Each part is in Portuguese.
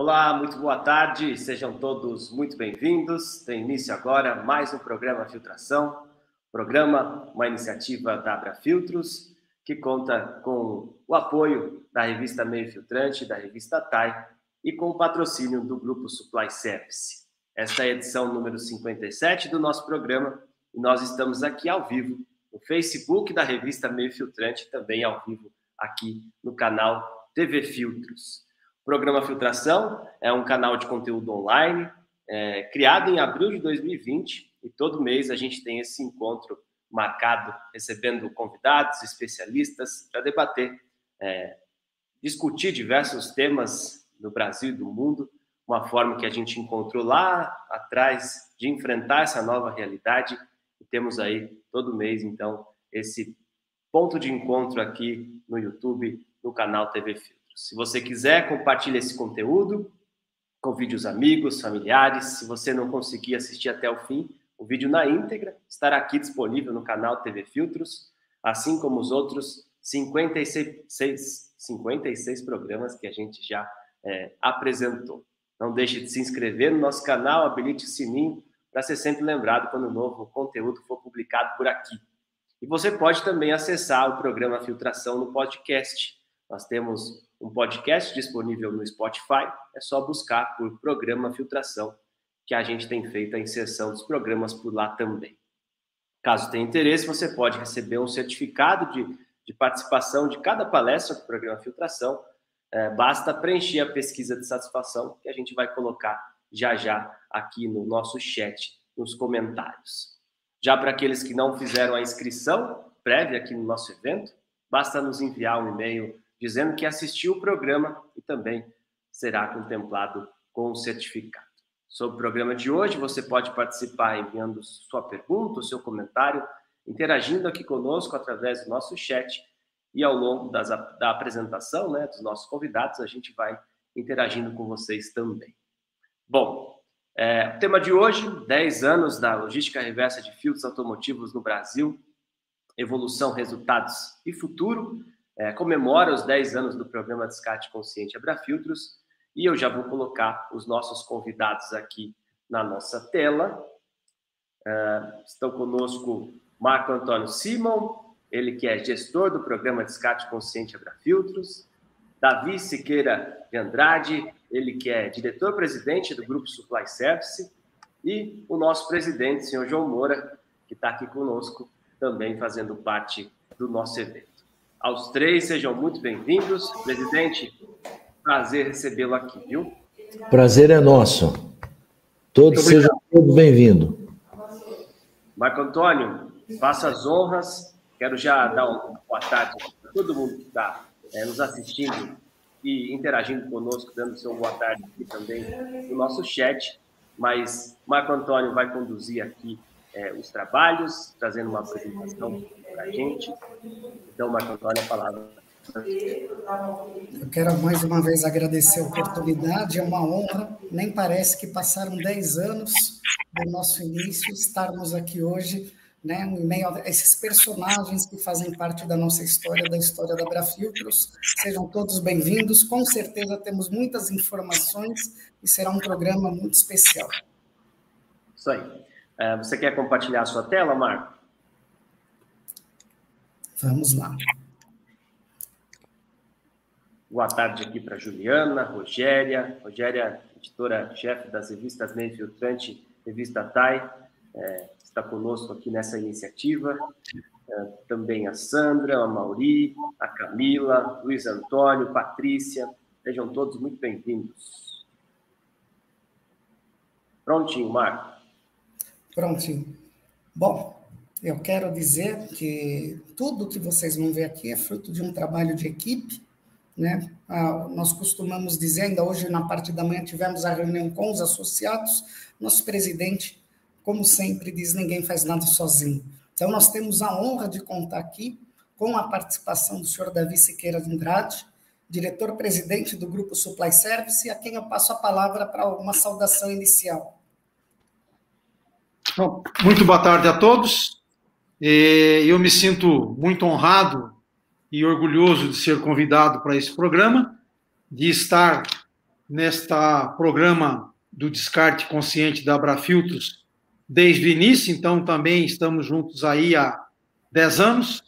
Olá, muito boa tarde, sejam todos muito bem-vindos. Tem início agora mais um programa Filtração, programa, uma iniciativa da Abra Filtros, que conta com o apoio da revista Meio Filtrante, da revista TAI e com o patrocínio do Grupo Supply Service. Esta é a edição número 57 do nosso programa e nós estamos aqui ao vivo no Facebook da revista Meio Filtrante, também ao vivo aqui no canal TV Filtros. Programa Filtração é um canal de conteúdo online é, criado em abril de 2020 e todo mês a gente tem esse encontro marcado, recebendo convidados, especialistas para debater, é, discutir diversos temas do Brasil e do mundo, uma forma que a gente encontrou lá atrás de enfrentar essa nova realidade e temos aí todo mês então esse ponto de encontro aqui no YouTube, no canal TV Filtros. Se você quiser, compartilhe esse conteúdo, convide os amigos, familiares. Se você não conseguir assistir até o fim, o vídeo na íntegra estará aqui disponível no canal TV Filtros, assim como os outros 56, 56 programas que a gente já é, apresentou. Não deixe de se inscrever no nosso canal, habilite o sininho para ser sempre lembrado quando um novo conteúdo for publicado por aqui. E você pode também acessar o programa Filtração no podcast. Nós temos um podcast disponível no Spotify, é só buscar por Programa Filtração, que a gente tem feito a inserção dos programas por lá também. Caso tenha interesse, você pode receber um certificado de, de participação de cada palestra do programa Filtração. É, basta preencher a pesquisa de satisfação que a gente vai colocar já já aqui no nosso chat, nos comentários. Já para aqueles que não fizeram a inscrição prévia aqui no nosso evento, basta nos enviar um e-mail dizendo que assistiu o programa e também será contemplado com o certificado. Sobre o programa de hoje, você pode participar enviando sua pergunta, seu comentário, interagindo aqui conosco através do nosso chat e ao longo das, da apresentação né, dos nossos convidados, a gente vai interagindo com vocês também. Bom, é, o tema de hoje, 10 anos da logística reversa de filtros automotivos no Brasil, evolução, resultados e futuro é, comemora os 10 anos do programa Descarte Consciente Abrafiltros e eu já vou colocar os nossos convidados aqui na nossa tela. É, estão conosco Marco Antônio Simon, ele que é gestor do programa Descarte Consciente Abrafiltros, Davi Siqueira de Andrade, ele que é diretor-presidente do Grupo Supply Service, e o nosso presidente, senhor João Moura, que está aqui conosco, também fazendo parte do nosso evento. Aos três, sejam muito bem-vindos. Presidente, prazer recebê-lo aqui, viu? Prazer é nosso. Todos sejam todos bem-vindos. Marco Antônio, faça as honras. Quero já dar uma boa tarde para todo mundo que está é, nos assistindo e interagindo conosco, dando seu boa tarde aqui também no nosso chat. Mas Marco Antônio vai conduzir aqui é, os trabalhos, trazendo uma apresentação para a gente. Então, Marco Antônio, a palavra. Eu quero mais uma vez agradecer a oportunidade, é uma honra. Nem parece que passaram 10 anos do nosso início, estarmos aqui hoje, né, em meio a esses personagens que fazem parte da nossa história, da história da Brafiltros. Sejam todos bem-vindos. Com certeza temos muitas informações e será um programa muito especial. Isso aí. É, você quer compartilhar a sua tela, Marco? Vamos lá. Boa tarde aqui para Juliana, Rogéria, Rogéria, editora-chefe das revistas Meio Filtrante, revista TAI, é, está conosco aqui nessa iniciativa. É, também a Sandra, a Mauri, a Camila, Luiz Antônio, Patrícia, sejam todos muito bem-vindos. Prontinho, Marco. Prontinho. Bom, eu quero dizer que tudo que vocês vão ver aqui é fruto de um trabalho de equipe, né? Ah, nós costumamos dizer, ainda hoje na parte da manhã tivemos a reunião com os associados, nosso presidente, como sempre, diz: ninguém faz nada sozinho. Então, nós temos a honra de contar aqui com a participação do senhor Davi Siqueira de Andrade, diretor-presidente do Grupo Supply Service, a quem eu passo a palavra para uma saudação inicial. Muito boa tarde a todos. Eu me sinto muito honrado e orgulhoso de ser convidado para esse programa, de estar nesta programa do descarte consciente da Abrafiltros desde o início, então também estamos juntos aí há 10 anos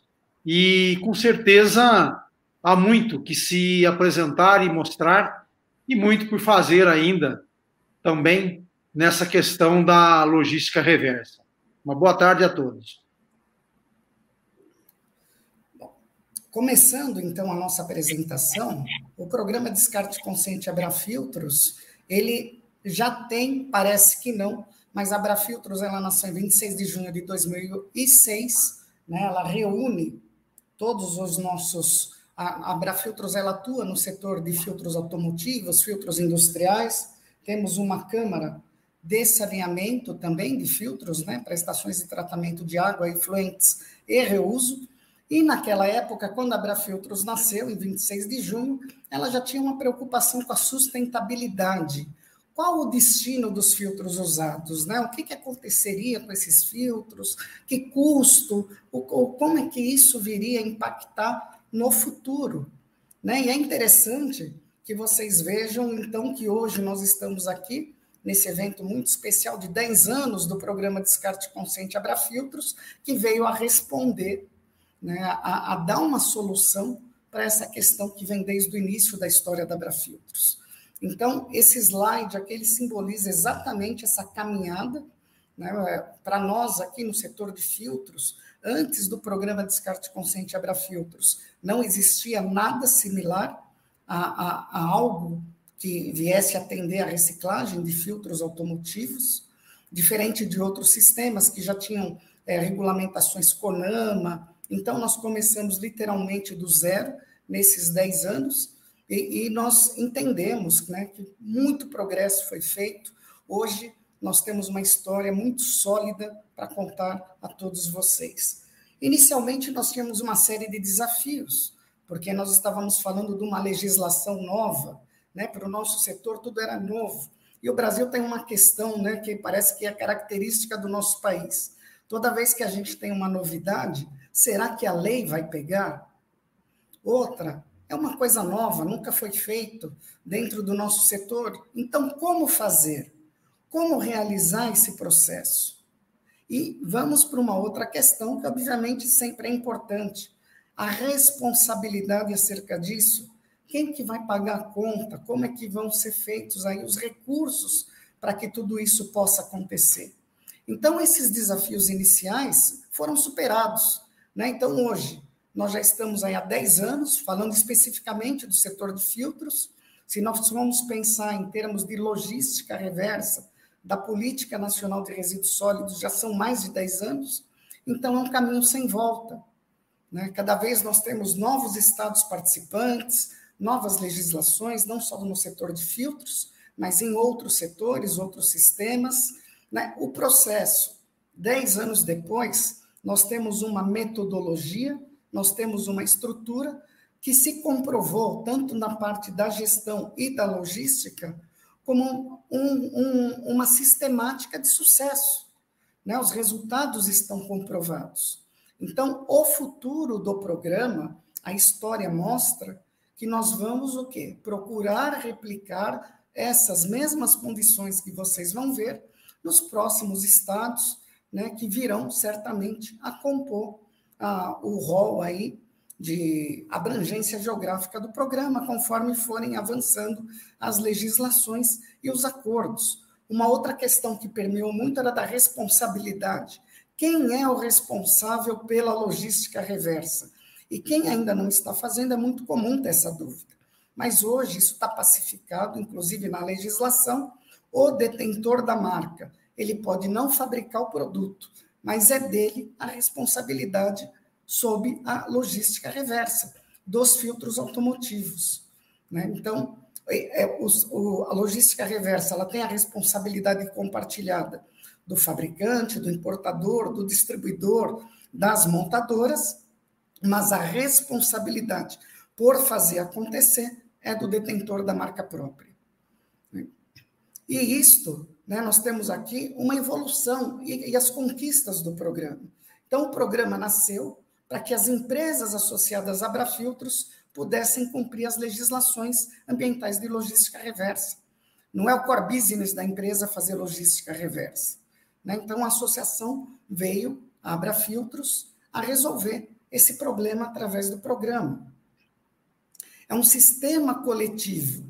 e com certeza há muito que se apresentar e mostrar e muito por fazer ainda também nessa questão da logística reversa. Uma boa tarde a todos. Começando então a nossa apresentação, o programa Descarte Consciente Abrafiltros, ele já tem, parece que não, mas a Abrafiltros ela nasceu em 26 de junho de 2006, né? Ela reúne todos os nossos a Abrafiltros ela atua no setor de filtros automotivos, filtros industriais. Temos uma câmara de saneamento também de filtros, né, para estações de tratamento de água, efluentes e reuso. E naquela época, quando a Abrafiltros nasceu, em 26 de junho, ela já tinha uma preocupação com a sustentabilidade. Qual o destino dos filtros usados? Né? O que, que aconteceria com esses filtros? Que custo? Ou, como é que isso viria a impactar no futuro? Né? E é interessante que vocês vejam, então, que hoje nós estamos aqui nesse evento muito especial de 10 anos do programa Descarte Consciente Abrafiltros, que veio a responder né, a, a dar uma solução para essa questão que vem desde o início da história da Abrafiltros. Então, esse slide aqui, ele simboliza exatamente essa caminhada, né, para nós aqui no setor de filtros, antes do programa Descarte Consciente Abrafiltros, não existia nada similar a, a, a algo que viesse atender a reciclagem de filtros automotivos, diferente de outros sistemas que já tinham é, regulamentações CONAMA, então, nós começamos literalmente do zero nesses 10 anos e, e nós entendemos né, que muito progresso foi feito. Hoje, nós temos uma história muito sólida para contar a todos vocês. Inicialmente, nós tínhamos uma série de desafios, porque nós estávamos falando de uma legislação nova, né? para o nosso setor tudo era novo. E o Brasil tem uma questão né, que parece que é característica do nosso país. Toda vez que a gente tem uma novidade, será que a lei vai pegar? Outra, é uma coisa nova, nunca foi feito dentro do nosso setor. Então, como fazer? Como realizar esse processo? E vamos para uma outra questão que, obviamente, sempre é importante: a responsabilidade acerca disso. Quem que vai pagar a conta? Como é que vão ser feitos aí os recursos para que tudo isso possa acontecer? Então, esses desafios iniciais foram superados. Né? Então, hoje, nós já estamos aí há 10 anos, falando especificamente do setor de filtros. Se nós vamos pensar em termos de logística reversa, da Política Nacional de Resíduos Sólidos, já são mais de 10 anos, então é um caminho sem volta. Né? Cada vez nós temos novos estados participantes, novas legislações, não só no setor de filtros, mas em outros setores, outros sistemas, né? O processo, dez anos depois, nós temos uma metodologia, nós temos uma estrutura que se comprovou, tanto na parte da gestão e da logística, como um, um, uma sistemática de sucesso. Né? Os resultados estão comprovados. Então, o futuro do programa, a história mostra que nós vamos o quê? Procurar replicar essas mesmas condições que vocês vão ver nos próximos estados, né, que virão certamente a compor ah, o rol aí de abrangência geográfica do programa, conforme forem avançando as legislações e os acordos. Uma outra questão que permeou muito era da responsabilidade. Quem é o responsável pela logística reversa? E quem ainda não está fazendo, é muito comum ter essa dúvida. Mas hoje isso está pacificado, inclusive na legislação, o detentor da marca. Ele pode não fabricar o produto, mas é dele a responsabilidade sob a logística reversa dos filtros automotivos. Né? Então, é, é, a logística reversa ela tem a responsabilidade compartilhada do fabricante, do importador, do distribuidor, das montadoras, mas a responsabilidade por fazer acontecer é do detentor da marca própria. E isto, né, nós temos aqui uma evolução e, e as conquistas do programa. Então, o programa nasceu para que as empresas associadas a Abrafiltros pudessem cumprir as legislações ambientais de logística reversa. Não é o core business da empresa fazer logística reversa. Né? Então, a associação veio, a Abra Filtros, a resolver esse problema através do programa. É um sistema coletivo.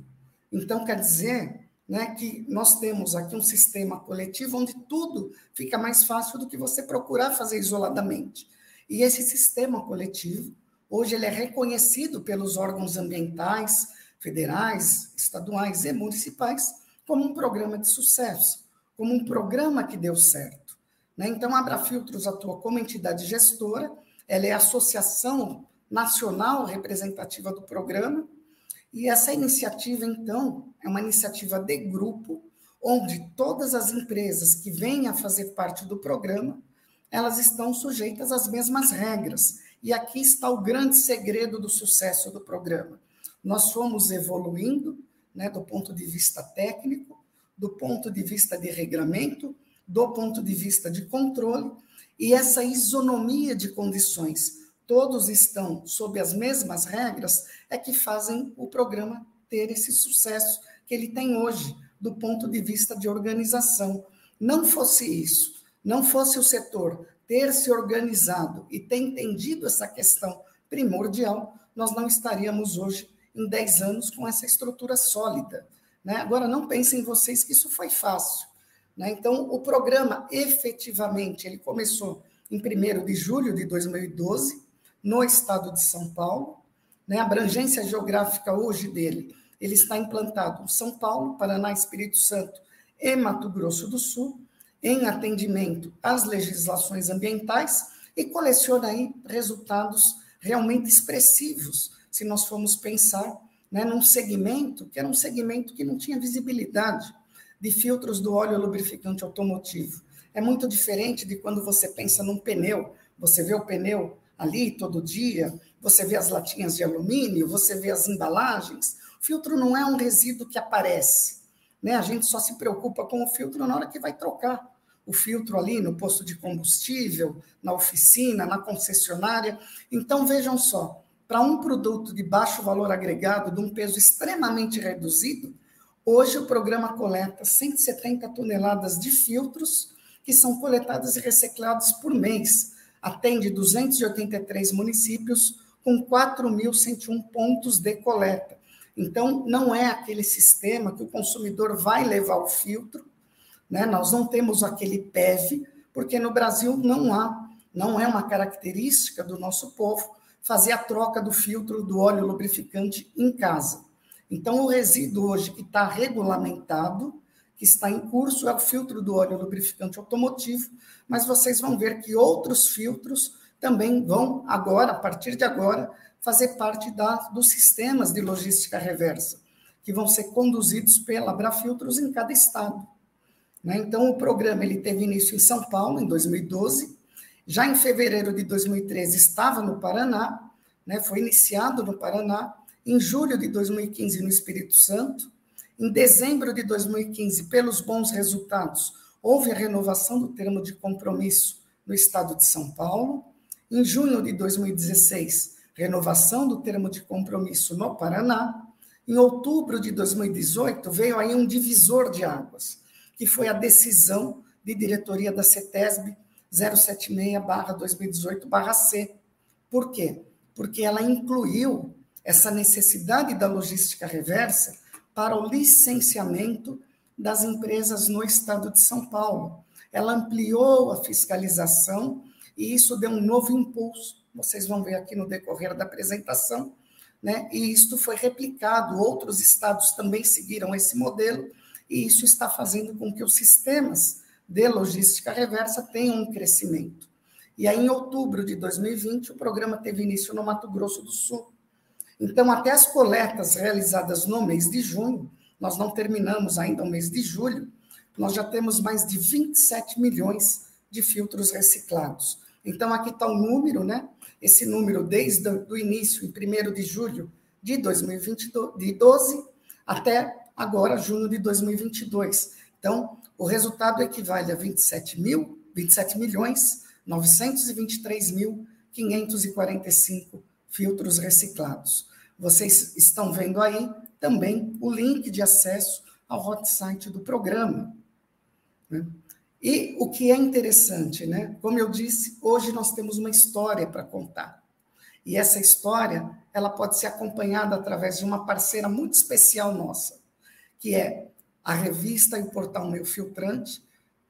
Então, quer dizer né, que nós temos aqui um sistema coletivo onde tudo fica mais fácil do que você procurar fazer isoladamente. E esse sistema coletivo, hoje, ele é reconhecido pelos órgãos ambientais, federais, estaduais e municipais, como um programa de sucesso, como um programa que deu certo. Né? Então, a Abrafiltros atua como entidade gestora, ela é a associação nacional representativa do programa, e essa iniciativa, então, é uma iniciativa de grupo, onde todas as empresas que vêm a fazer parte do programa, elas estão sujeitas às mesmas regras. E aqui está o grande segredo do sucesso do programa. Nós fomos evoluindo, né, do ponto de vista técnico, do ponto de vista de regramento, do ponto de vista de controle, e essa isonomia de condições todos estão sob as mesmas regras, é que fazem o programa ter esse sucesso que ele tem hoje, do ponto de vista de organização. Não fosse isso, não fosse o setor ter se organizado e ter entendido essa questão primordial, nós não estaríamos hoje, em 10 anos, com essa estrutura sólida. Né? Agora, não pensem vocês que isso foi fácil. Né? Então, o programa, efetivamente, ele começou em 1 de julho de 2012, no estado de São Paulo. Né? A abrangência geográfica hoje dele, ele está implantado em São Paulo, Paraná, Espírito Santo e Mato Grosso do Sul, em atendimento às legislações ambientais e coleciona aí resultados realmente expressivos, se nós formos pensar né, num segmento que era um segmento que não tinha visibilidade de filtros do óleo lubrificante automotivo. É muito diferente de quando você pensa num pneu, você vê o pneu ali todo dia, você vê as latinhas de alumínio, você vê as embalagens. O filtro não é um resíduo que aparece. Né? A gente só se preocupa com o filtro na hora que vai trocar o filtro ali no posto de combustível, na oficina, na concessionária. Então, vejam só, para um produto de baixo valor agregado, de um peso extremamente reduzido, hoje o programa coleta 170 toneladas de filtros que são coletadas e reciclados por mês atende 283 municípios com 4.101 pontos de coleta. Então, não é aquele sistema que o consumidor vai levar o filtro, né? nós não temos aquele PEV, porque no Brasil não há, não é uma característica do nosso povo fazer a troca do filtro do óleo lubrificante em casa. Então, o resíduo hoje que está regulamentado que está em curso é o filtro do óleo lubrificante automotivo, mas vocês vão ver que outros filtros também vão agora, a partir de agora, fazer parte da, dos sistemas de logística reversa, que vão ser conduzidos pela Abrafiltros em cada estado. Né? Então, o programa ele teve início em São Paulo, em 2012, já em fevereiro de 2013 estava no Paraná, né? foi iniciado no Paraná, em julho de 2015 no Espírito Santo, em dezembro de 2015, pelos bons resultados, houve a renovação do termo de compromisso no estado de São Paulo. Em junho de 2016, renovação do termo de compromisso no Paraná. Em outubro de 2018, veio aí um divisor de águas, que foi a decisão de diretoria da CETESB 076-2018-C. Por quê? Porque ela incluiu essa necessidade da logística reversa para o licenciamento das empresas no estado de São Paulo. Ela ampliou a fiscalização e isso deu um novo impulso. Vocês vão ver aqui no decorrer da apresentação, né? E isto foi replicado, outros estados também seguiram esse modelo, e isso está fazendo com que os sistemas de logística reversa tenham um crescimento. E aí, em outubro de 2020, o programa teve início no Mato Grosso do Sul, então, até as coletas realizadas no mês de junho, nós não terminamos ainda o mês de julho, nós já temos mais de 27 milhões de filtros reciclados. Então, aqui está o número, né? Esse número desde o início, em 1 de julho de 2012, até agora, junho de 2022. Então, o resultado equivale a 27 mil, 27 milhões 923 mil 545 filtros reciclados. Vocês estão vendo aí também o link de acesso ao hot site do programa. Né? E o que é interessante, né? Como eu disse, hoje nós temos uma história para contar. E essa história, ela pode ser acompanhada através de uma parceira muito especial nossa, que é a revista e o portal Meu Filtrante.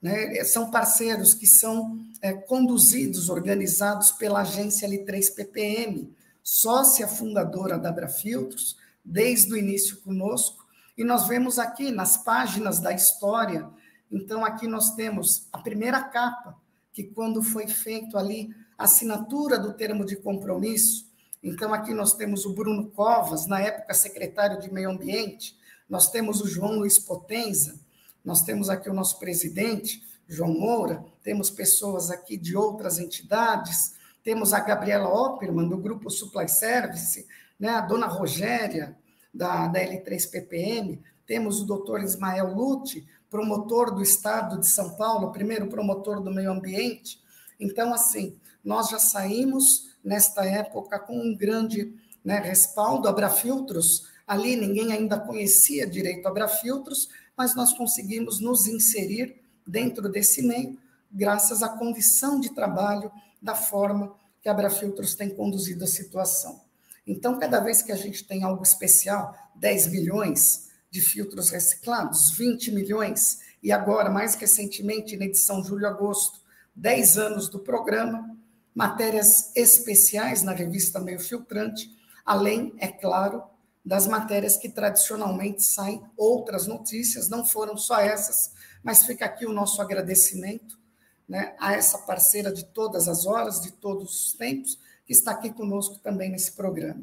Né? São parceiros que são é, conduzidos, organizados pela agência L3PPM, sócia fundadora da Abrafiltros, desde o início conosco. E nós vemos aqui nas páginas da história, então aqui nós temos a primeira capa, que quando foi feito ali a assinatura do termo de compromisso, então aqui nós temos o Bruno Covas, na época secretário de Meio Ambiente, nós temos o João Luiz Potenza, nós temos aqui o nosso presidente, João Moura, temos pessoas aqui de outras entidades, temos a Gabriela Opperman, do Grupo Supply Service, né, a dona Rogéria, da, da L3PPM, temos o doutor Ismael Lute, promotor do Estado de São Paulo, primeiro promotor do meio ambiente. Então, assim, nós já saímos nesta época com um grande né, respaldo. Abrafiltros, ali ninguém ainda conhecia direito Abrafiltros, mas nós conseguimos nos inserir dentro desse meio, graças à condição de trabalho da forma que a Abrafiltros tem conduzido a situação. Então, cada vez que a gente tem algo especial, 10 milhões de filtros reciclados, 20 milhões, e agora, mais recentemente, na edição julho-agosto, 10 anos do programa, matérias especiais na revista Meio Filtrante, além, é claro, das matérias que tradicionalmente saem outras notícias, não foram só essas, mas fica aqui o nosso agradecimento né, a essa parceira de todas as horas, de todos os tempos, que está aqui conosco também nesse programa.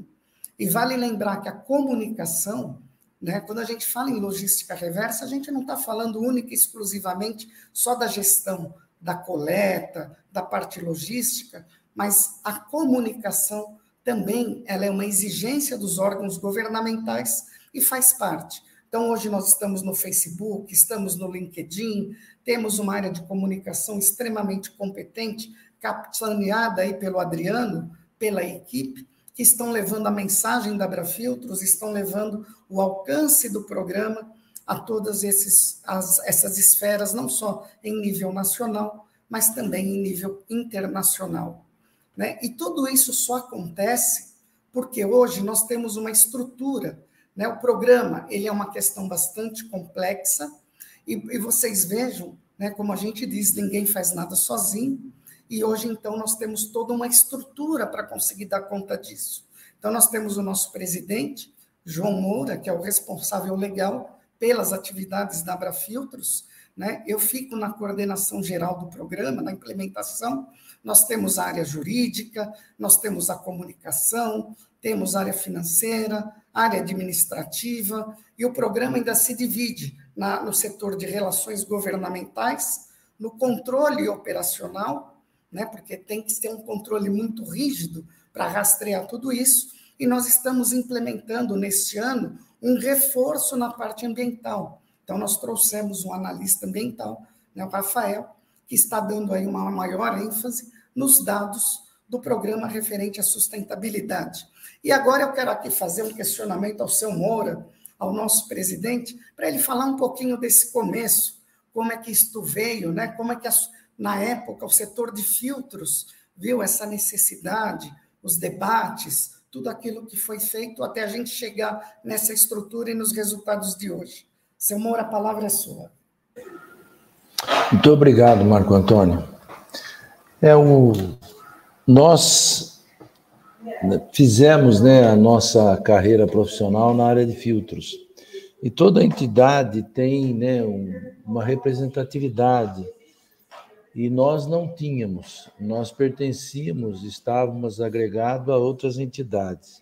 E vale lembrar que a comunicação, né, quando a gente fala em logística reversa, a gente não está falando única e exclusivamente só da gestão da coleta, da parte logística, mas a comunicação também ela é uma exigência dos órgãos governamentais e faz parte. Então, hoje nós estamos no Facebook, estamos no LinkedIn, temos uma área de comunicação extremamente competente, capitaneada aí pelo Adriano, pela equipe, que estão levando a mensagem da Abrafiltros, estão levando o alcance do programa a todas esses, as, essas esferas, não só em nível nacional, mas também em nível internacional. Né? E tudo isso só acontece porque hoje nós temos uma estrutura. Né? O programa ele é uma questão bastante complexa, e, e vocês vejam, né, como a gente diz, ninguém faz nada sozinho, e hoje, então, nós temos toda uma estrutura para conseguir dar conta disso. Então, nós temos o nosso presidente, João Moura, que é o responsável legal pelas atividades da Abrafiltros, né? Eu fico na coordenação geral do programa, na implementação. Nós temos a área jurídica, nós temos a comunicação, temos a área financeira, área administrativa, e o programa ainda se divide na, no setor de relações governamentais, no controle operacional né? porque tem que ter um controle muito rígido para rastrear tudo isso, e nós estamos implementando neste ano um reforço na parte ambiental. Então, nós trouxemos um analista ambiental, né, o Rafael, que está dando aí uma maior ênfase nos dados do programa referente à sustentabilidade. E agora eu quero aqui fazer um questionamento ao seu Moura, ao nosso presidente, para ele falar um pouquinho desse começo, como é que isto veio, né? como é que na época, o setor de filtros viu essa necessidade, os debates, tudo aquilo que foi feito até a gente chegar nessa estrutura e nos resultados de hoje. Seu Moura, a palavra é sua. Muito obrigado, Marco Antônio. É o nós fizemos, né, a nossa carreira profissional na área de filtros. E toda entidade tem, né, um, uma representatividade e nós não tínhamos, nós pertencíamos, estávamos agregados a outras entidades.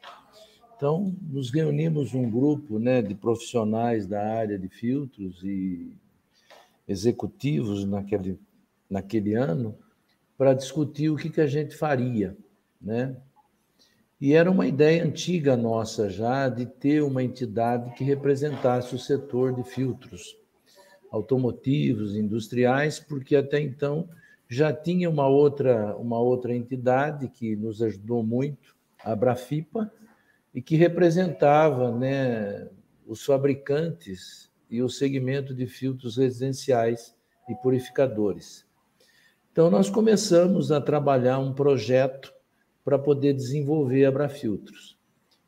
Então, nos reunimos um grupo né, de profissionais da área de filtros e executivos naquele, naquele ano para discutir o que, que a gente faria. Né? E era uma ideia antiga nossa já de ter uma entidade que representasse o setor de filtros automotivos, industriais, porque até então já tinha uma outra, uma outra entidade que nos ajudou muito, a Brafipa, e que representava né, os fabricantes e o segmento de filtros residenciais e purificadores. Então, nós começamos a trabalhar um projeto para poder desenvolver Abrafiltros.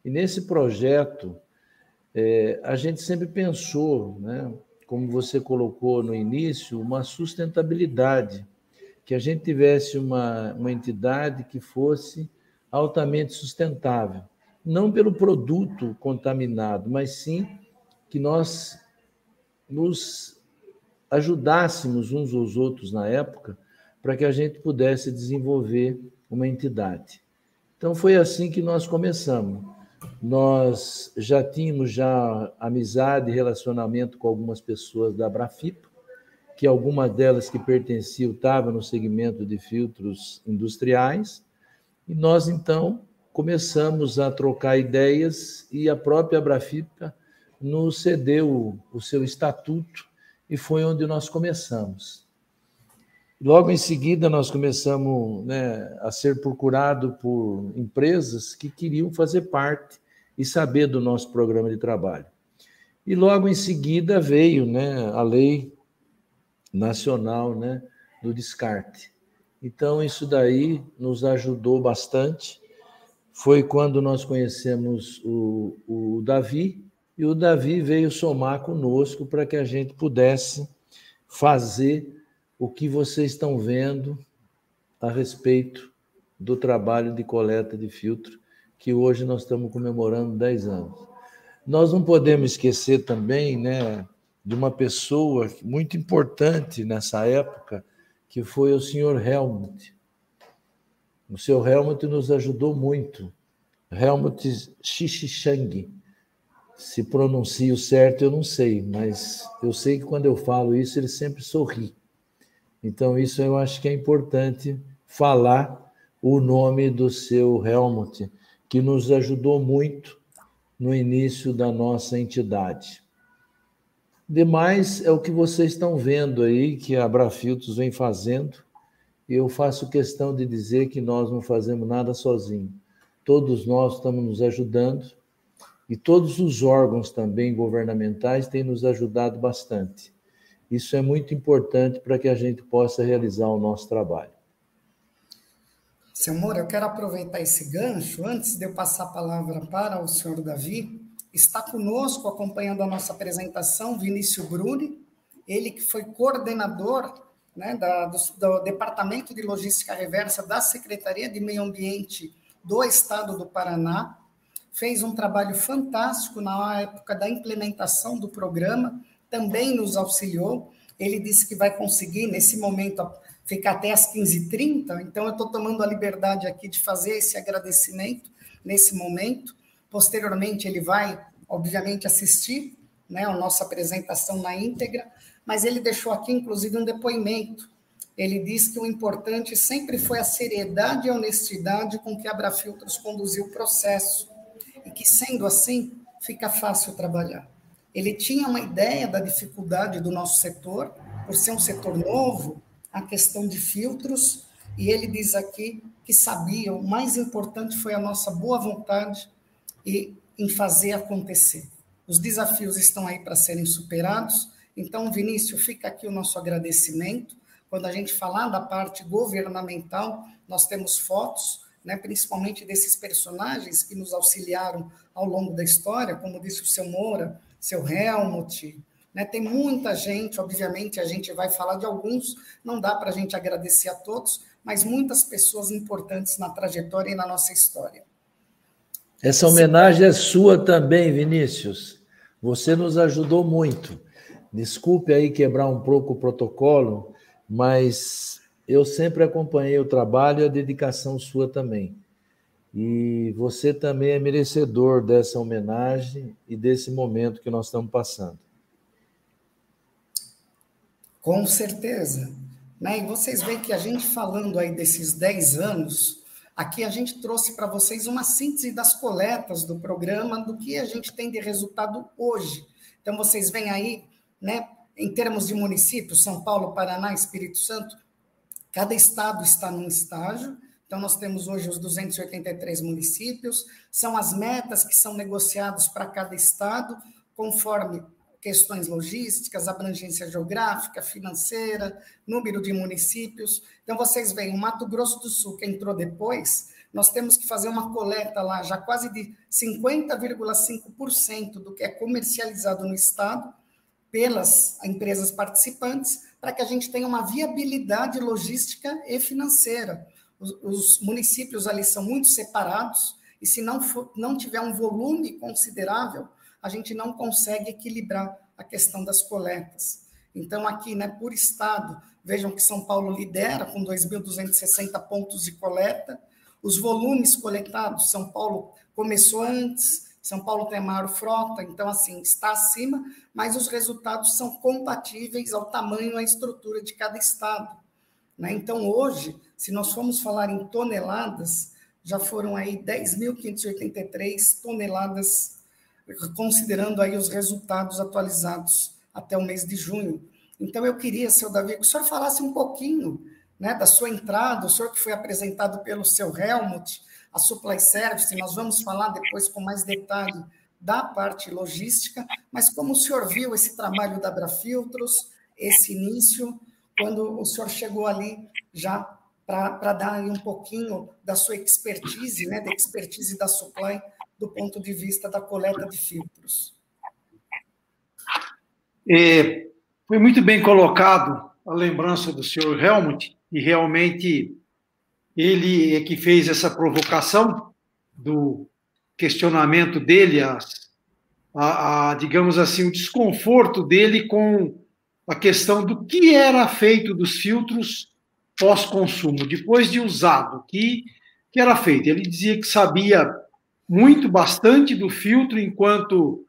E nesse projeto, é, a gente sempre pensou, né, como você colocou no início, uma sustentabilidade, que a gente tivesse uma, uma entidade que fosse altamente sustentável, não pelo produto contaminado, mas sim que nós nos ajudássemos uns aos outros na época para que a gente pudesse desenvolver uma entidade. Então foi assim que nós começamos. Nós já tínhamos já amizade e relacionamento com algumas pessoas da Abrafipa, que algumas delas que pertenciam estavam no segmento de filtros industriais, e nós então começamos a trocar ideias e a própria Abrafipa nos cedeu o seu estatuto e foi onde nós começamos. Logo em seguida, nós começamos né, a ser procurado por empresas que queriam fazer parte e saber do nosso programa de trabalho. E logo em seguida veio né, a lei nacional né, do descarte. Então, isso daí nos ajudou bastante. Foi quando nós conhecemos o, o Davi, e o Davi veio somar conosco para que a gente pudesse fazer o que vocês estão vendo a respeito do trabalho de coleta de filtro, que hoje nós estamos comemorando 10 anos. Nós não podemos esquecer também né, de uma pessoa muito importante nessa época, que foi o senhor Helmut. O senhor Helmut nos ajudou muito. Helmut Xixixang. Se pronuncio certo, eu não sei, mas eu sei que quando eu falo isso, ele sempre sorri. Então, isso eu acho que é importante falar o nome do seu Helmut, que nos ajudou muito no início da nossa entidade. Demais é o que vocês estão vendo aí, que a Abrafiltos vem fazendo. E eu faço questão de dizer que nós não fazemos nada sozinhos. Todos nós estamos nos ajudando e todos os órgãos também governamentais têm nos ajudado bastante. Isso é muito importante para que a gente possa realizar o nosso trabalho. Seu Moura, eu quero aproveitar esse gancho, antes de eu passar a palavra para o senhor Davi, está conosco, acompanhando a nossa apresentação, Vinícius Bruni, ele que foi coordenador né, da, do, do Departamento de Logística Reversa da Secretaria de Meio Ambiente do Estado do Paraná, fez um trabalho fantástico na época da implementação do programa, também nos auxiliou. Ele disse que vai conseguir, nesse momento, ficar até às 15h30, então eu estou tomando a liberdade aqui de fazer esse agradecimento nesse momento. Posteriormente, ele vai, obviamente, assistir né, a nossa apresentação na íntegra, mas ele deixou aqui, inclusive, um depoimento. Ele diz que o importante sempre foi a seriedade e a honestidade com que a Abrafiltros conduziu o processo, e que, sendo assim, fica fácil trabalhar. Ele tinha uma ideia da dificuldade do nosso setor, por ser um setor novo, a questão de filtros, e ele diz aqui que sabia, o mais importante foi a nossa boa vontade e em fazer acontecer. Os desafios estão aí para serem superados, então, Vinícius, fica aqui o nosso agradecimento. Quando a gente falar da parte governamental, nós temos fotos, né, principalmente desses personagens que nos auxiliaram ao longo da história, como disse o seu Moura, seu Helmut, né? Tem muita gente, obviamente, a gente vai falar de alguns, não dá para a gente agradecer a todos, mas muitas pessoas importantes na trajetória e na nossa história. Essa homenagem é sua também, Vinícius. Você nos ajudou muito. Desculpe aí quebrar um pouco o protocolo, mas eu sempre acompanhei o trabalho e a dedicação sua também. E você também é merecedor dessa homenagem e desse momento que nós estamos passando. Com certeza. Né? E vocês veem que a gente falando aí desses 10 anos, aqui a gente trouxe para vocês uma síntese das coletas do programa, do que a gente tem de resultado hoje. Então, vocês veem aí, né, em termos de municípios, São Paulo, Paraná, Espírito Santo, cada estado está num estágio, Então, nós temos hoje os 283 municípios, são as metas que são negociadas para cada estado, conforme questões logísticas, abrangência geográfica, financeira, número de municípios. Então, vocês veem, o Mato Grosso do Sul, que entrou depois, nós temos que fazer uma coleta lá, já quase de 50,5% do que é comercializado no Estado pelas empresas participantes, para que a gente tenha uma viabilidade logística e financeira. Os, os municípios ali são muito separados, e se não, for, não tiver um volume considerável, a gente não consegue equilibrar a questão das coletas. Então, aqui, né, por estado, vejam que São Paulo lidera com 2.260 pontos de coleta. Os volumes coletados, São Paulo começou antes, São Paulo tem a maior frota, então, assim, está acima, mas os resultados são compatíveis ao tamanho à estrutura de cada estado. Né? Então, hoje, se nós formos falar em toneladas, já foram aí 10.583 toneladas considerando aí os resultados atualizados até o mês de junho. Então, eu queria, seu Davi, que o senhor falasse um pouquinho né, da sua entrada, o senhor que foi apresentado pelo seu Helmut, a Supply Service, nós vamos falar depois com mais detalhe da parte logística, mas como o senhor viu esse trabalho da Abrafiltros, esse início, quando o senhor chegou ali já para dar um pouquinho da sua expertise, né, da expertise da Supply do ponto de vista da coleta de filtros. É, foi muito bem colocado a lembrança do senhor Helmut, e realmente ele é que fez essa provocação do questionamento dele, a, a, a, digamos assim, o desconforto dele com a questão do que era feito dos filtros pós-consumo, depois de usado, que, que era feito. Ele dizia que sabia muito bastante do filtro enquanto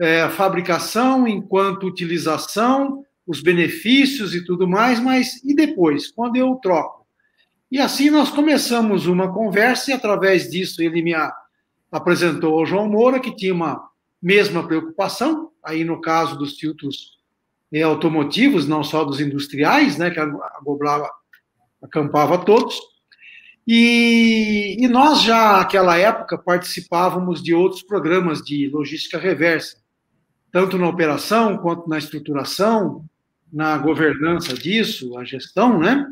é, fabricação, enquanto utilização, os benefícios e tudo mais, mas e depois, quando eu troco? E assim nós começamos uma conversa e através disso ele me apresentou ao João Moura, que tinha uma mesma preocupação, aí no caso dos filtros automotivos, não só dos industriais, né, que a Goblava acampava todos, e, e, nós já, naquela época, participávamos de outros programas de logística reversa, tanto na operação quanto na estruturação, na governança disso, a gestão, né?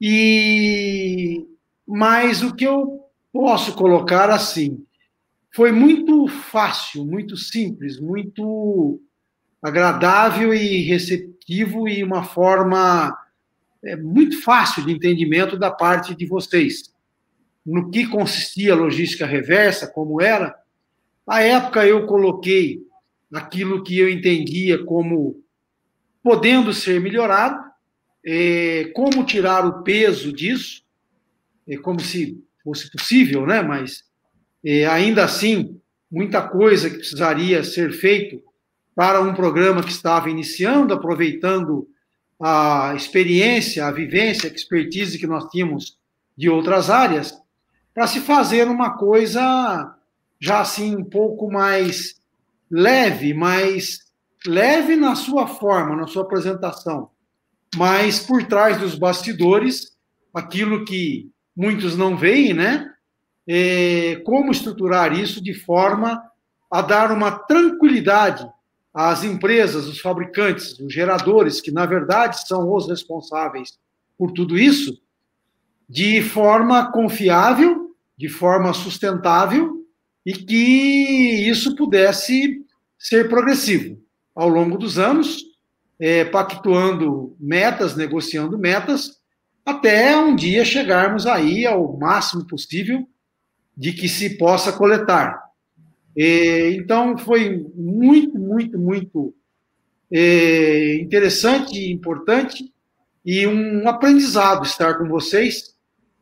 E mas o que eu posso colocar assim, foi muito fácil, muito simples, muito agradável e receptivo e uma forma é, muito fácil de entendimento da parte de vocês. No que consistia a logística reversa, como era. À época, eu coloquei aquilo que eu entendia como podendo ser melhorado, é, como tirar o peso disso, é, como se fosse possível, né? mas é, ainda assim, muita coisa que precisaria ser feito para um programa que estava iniciando, aproveitando a experiência, a vivência, a expertise que nós tínhamos de outras áreas, para se fazer uma coisa já assim um pouco mais leve, mais leve na sua forma, na sua apresentação, mas por trás dos bastidores, aquilo que muitos não veem, né? É como estruturar isso de forma a dar uma tranquilidade as empresas, os fabricantes, os geradores, que na verdade são os responsáveis por tudo isso, de forma confiável, de forma sustentável e que isso pudesse ser progressivo ao longo dos anos, é, pactuando metas, negociando metas, até um dia chegarmos aí ao máximo possível de que se possa coletar. Então, foi muito, muito, muito é, interessante e importante e um aprendizado estar com vocês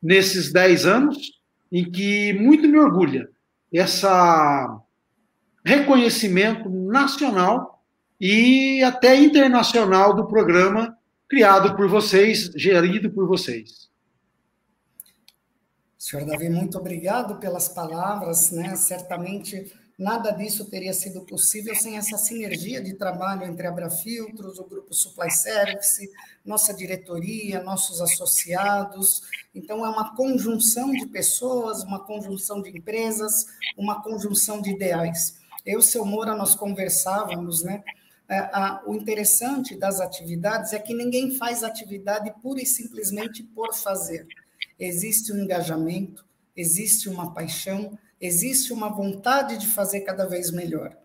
nesses 10 anos, em que muito me orgulha essa reconhecimento nacional e até internacional do programa criado por vocês, gerido por vocês. Senhor Davi, muito obrigado pelas palavras, né? Certamente Nada disso teria sido possível sem essa sinergia de trabalho entre a Abrafiltros, o Grupo Supply Service, nossa diretoria, nossos associados. Então, é uma conjunção de pessoas, uma conjunção de empresas, uma conjunção de ideais. Eu e o seu Moura, nós conversávamos, né? É, o interessante das atividades é que ninguém faz atividade pura e simplesmente por fazer. Existe um engajamento, existe uma paixão, existe uma vontade de fazer cada vez melhor.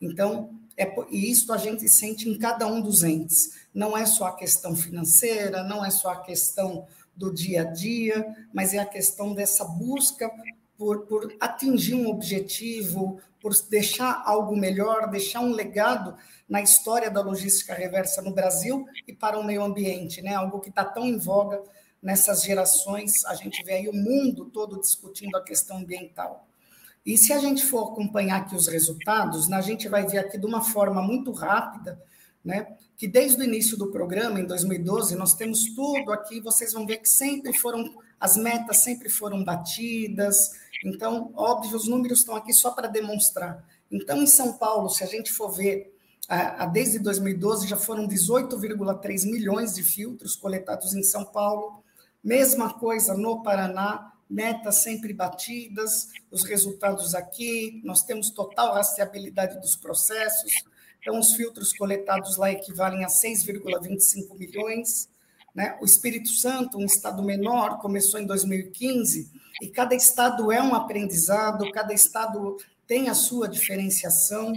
Então, é, e isso a gente sente em cada um dos entes. Não é só a questão financeira, não é só a questão do dia a dia, mas é a questão dessa busca por, por atingir um objetivo, por deixar algo melhor, deixar um legado na história da logística reversa no Brasil e para o meio ambiente, né? Algo que está tão em voga nessas gerações. A gente vê aí o mundo todo discutindo a questão ambiental. E se a gente for acompanhar aqui os resultados, né, a gente vai ver aqui de uma forma muito rápida, né, que desde o início do programa, em 2012, nós temos tudo aqui, vocês vão ver que sempre foram, as metas sempre foram batidas, então, óbvio, os números estão aqui só para demonstrar. Então, em São Paulo, se a gente for ver, desde 2012 já foram 18,3 milhões de filtros coletados em São Paulo, mesma coisa no Paraná, metas sempre batidas, os resultados aqui, nós temos total rastreabilidade dos processos, então os filtros coletados lá equivalem a 6,25 milhões. Né? O Espírito Santo, um estado menor, começou em 2015, e cada estado é um aprendizado, cada estado tem a sua diferenciação.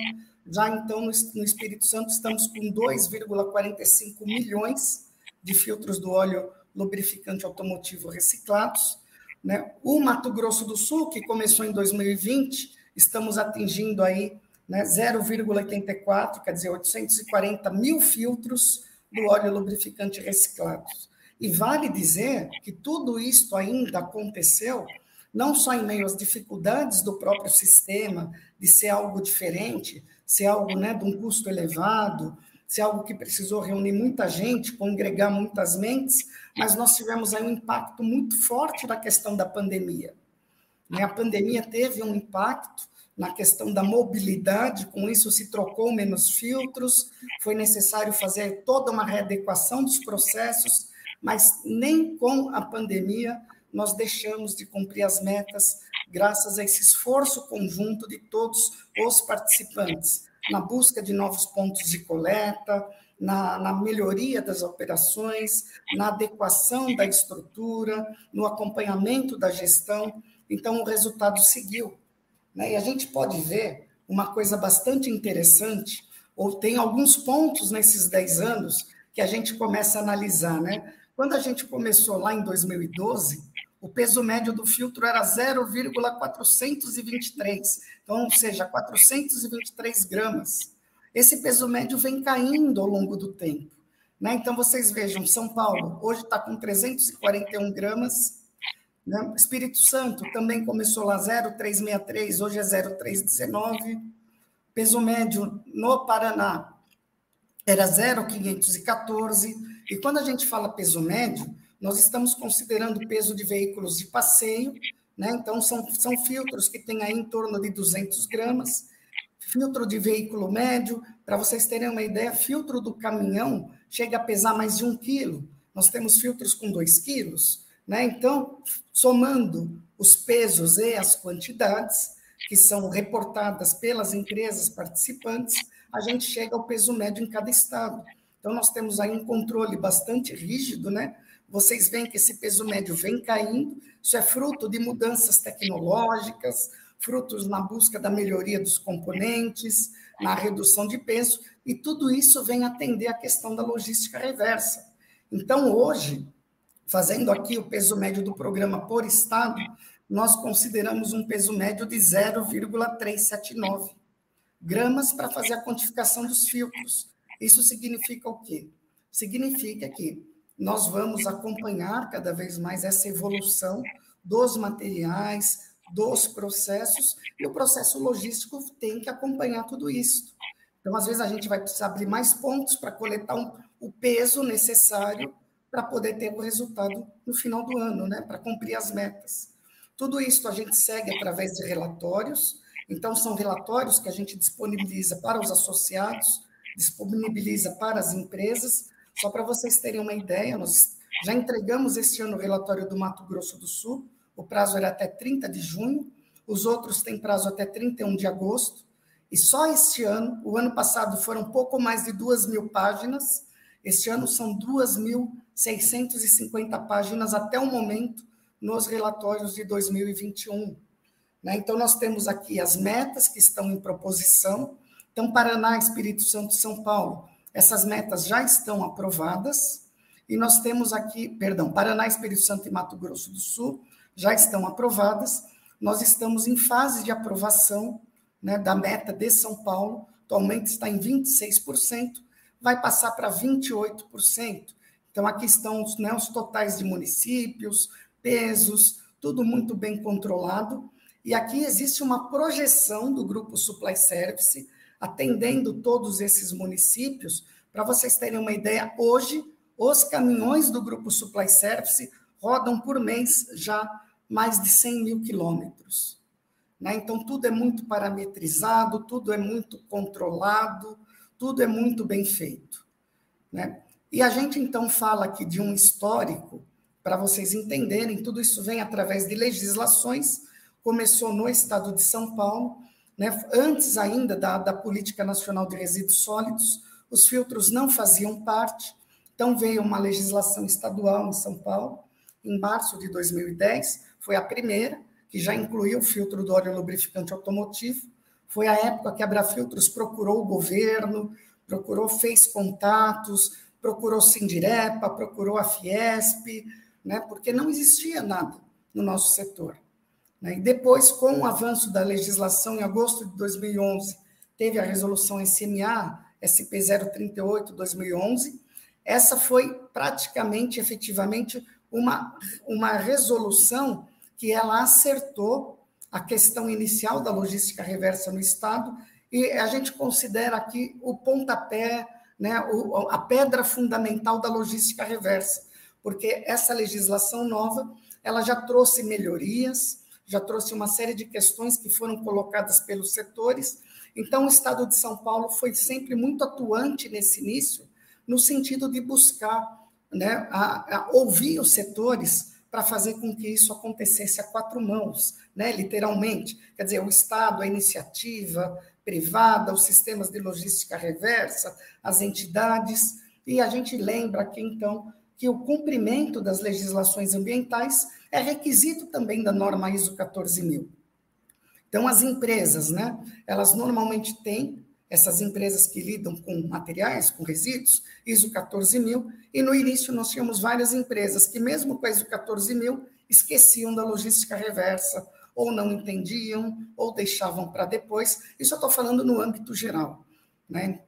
Já então, no Espírito Santo, estamos com 2,45 milhões de filtros do óleo lubrificante automotivo reciclados, né? O Mato Grosso do Sul, que começou em 2020, estamos atingindo aí né, 0,84, quer dizer, 840 mil filtros do óleo lubrificante reciclados. E vale dizer que tudo isso ainda aconteceu não só em meio às dificuldades do próprio sistema, de ser algo diferente, ser algo né, de um custo elevado, ser algo que precisou reunir muita gente, congregar muitas mentes, mas nós tivemos aí um impacto muito forte na questão da pandemia. Né? A pandemia teve um impacto na questão da mobilidade, com isso se trocou menos filtros, foi necessário fazer toda uma readequação dos processos, mas nem com a pandemia nós deixamos de cumprir as metas, graças a esse esforço conjunto de todos os participantes na busca de novos pontos de coleta, na, na, melhoria das operações, na adequação da estrutura, no acompanhamento da gestão. Então, o resultado seguiu. Né? E a gente pode ver uma coisa bastante interessante, ou tem alguns pontos nesses 10 anos que a gente começa a analisar. Né? Quando a gente começou lá em 2012, o peso médio do filtro era 0,423, então, ou seja, 423 gramas. Esse peso médio vem caindo ao longo do tempo. Né? Então, vocês vejam, São Paulo hoje está com 341 gramas, né? Espírito Santo também começou lá 0,363, hoje é 0,319. Peso médio no Paraná era 0,514. E quando a gente fala peso médio, nós estamos considerando o peso de veículos de passeio, né? então são, são filtros que têm aí em torno de 200 gramas, filtro de veículo médio, para vocês terem uma ideia, filtro do caminhão chega a pesar mais de um quilo, nós temos filtros com dois quilos, né? então, somando os pesos e as quantidades, que são reportadas pelas empresas participantes, a gente chega ao peso médio em cada estado. Então, nós temos aí um controle bastante rígido, né? Vocês veem que esse peso médio vem caindo, isso é fruto de mudanças tecnológicas, frutos na busca da melhoria dos componentes, na redução de peso, e tudo isso vem atender a questão da logística reversa. Então, hoje, fazendo aqui o peso médio do programa por estado, nós consideramos um peso médio de 0,379 gramas para fazer a quantificação dos filtros. Isso significa o quê? Significa que nós vamos acompanhar cada vez mais essa evolução dos materiais, dos processos, e o processo logístico tem que acompanhar tudo isso. Então, às vezes, a gente vai precisar abrir mais pontos para coletar um, o peso necessário para poder ter o resultado no final do ano, né? para cumprir as metas. Tudo isso a gente segue através de relatórios, Então, são relatórios que a gente disponibiliza para os associados, disponibiliza para as empresas. Só para vocês terem uma ideia, nós já entregamos este ano o relatório do Mato Grosso do Sul, o prazo era até 30 de junho, os outros têm prazo até 31 de agosto, e só este ano, o ano passado foram pouco mais de duas mil páginas, este ano são 2.650 páginas até o momento nos relatórios de 2021. Né? Então, nós temos aqui as metas que estão em proposição. Então, Paraná, Espírito Santo e São Paulo, essas metas já estão aprovadas. E nós temos aqui, perdão, Paraná, Espírito Santo e Mato Grosso do Sul já estão aprovadas. Nós estamos em fase de aprovação né, da meta de São Paulo, atualmente está em 26%, vai passar para 28%. Então, aqui estão né, os totais de municípios, pesos, tudo muito bem controlado. E aqui existe uma projeção do grupo Supply Service, atendendo todos esses municípios. Para vocês terem uma ideia, hoje, os caminhões do grupo Supply Service rodam por mês já mais de 100 mil quilômetros. Né? Então, tudo é muito parametrizado, tudo é muito controlado, tudo é muito bem feito. Né? E a gente, então, fala aqui de um histórico, para vocês entenderem, tudo isso vem através de legislações, começou no estado de São Paulo, né? antes ainda da, da Política Nacional de Resíduos Sólidos, os filtros não faziam parte, então veio uma legislação estadual em São Paulo, em março de 2010, foi a primeira, que já incluiu o filtro do óleo lubrificante automotivo. Foi a época que a Abrafiltros procurou o governo, procurou, fez contatos, procurou Sindirepa, procurou a Fiesp, né, porque não existia nada no nosso setor. Né? E depois, com o avanço da legislação, em agosto de 2011, teve a resolução SMA, SP 038-2011. Essa foi praticamente, efetivamente, uma, uma resolução que ela acertou a questão inicial da logística reversa no Estado, e a gente considera aqui o pontapé, né, a pedra fundamental da logística reversa, porque essa legislação nova ela já trouxe melhorias, já trouxe uma série de questões que foram colocadas pelos setores. Então, o Estado de São Paulo foi sempre muito atuante nesse início, no sentido de buscar né, a, a ouvir os setores para fazer com que isso acontecesse a quatro mãos, né, literalmente. Quer dizer, o Estado, a iniciativa privada, os sistemas de logística reversa, as entidades, e a gente lembra aqui, então, que o cumprimento das legislações ambientais é requisito também da norma ISO 14000. Então, as empresas, né, elas normalmente têm essas empresas que lidam com materiais, com resíduos, ISO 14000, e no início nós tínhamos várias empresas que, mesmo com a ISO 14000, esqueciam da logística reversa, ou não entendiam, ou deixavam para depois. Isso eu estou falando no âmbito geral. Né?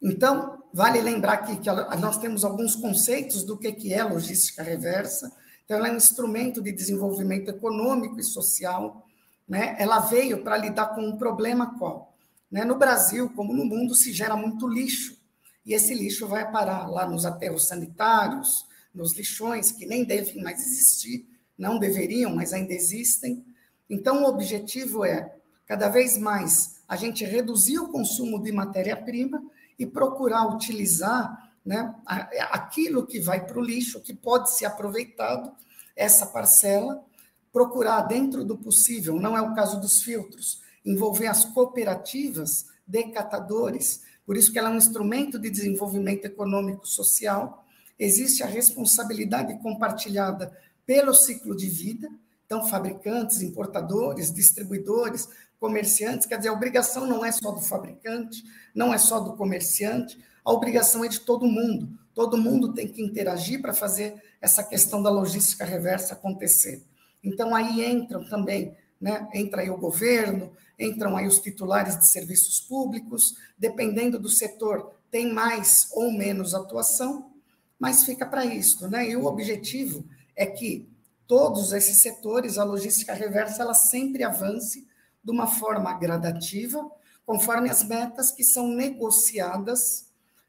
Então, vale lembrar aqui que nós temos alguns conceitos do que é logística reversa. Então, ela é um instrumento de desenvolvimento econômico e social. Né? Ela veio para lidar com um problema qual? Né? No Brasil, como no mundo, se gera muito lixo, e esse lixo vai parar lá nos aterros sanitários, nos lixões, que nem devem mais existir, não deveriam, mas ainda existem. Então, o objetivo é, cada vez mais, a gente reduzir o consumo de matéria-prima e procurar utilizar né, aquilo que vai para o lixo, que pode ser aproveitado, essa parcela, procurar dentro do possível, não é o caso dos filtros, envolver as cooperativas de catadores, por isso que ela é um instrumento de desenvolvimento econômico social. Existe a responsabilidade compartilhada pelo ciclo de vida, então fabricantes, importadores, distribuidores, comerciantes, quer dizer, a obrigação não é só do fabricante, não é só do comerciante, a obrigação é de todo mundo. Todo mundo tem que interagir para fazer essa questão da logística reversa acontecer. Então aí entram também, né, entra aí o governo, entram aí os titulares de serviços públicos, dependendo do setor, tem mais ou menos atuação, mas fica para isso, né? E o objetivo é que todos esses setores, a logística reversa, ela sempre avance de uma forma gradativa, conforme as metas que são negociadas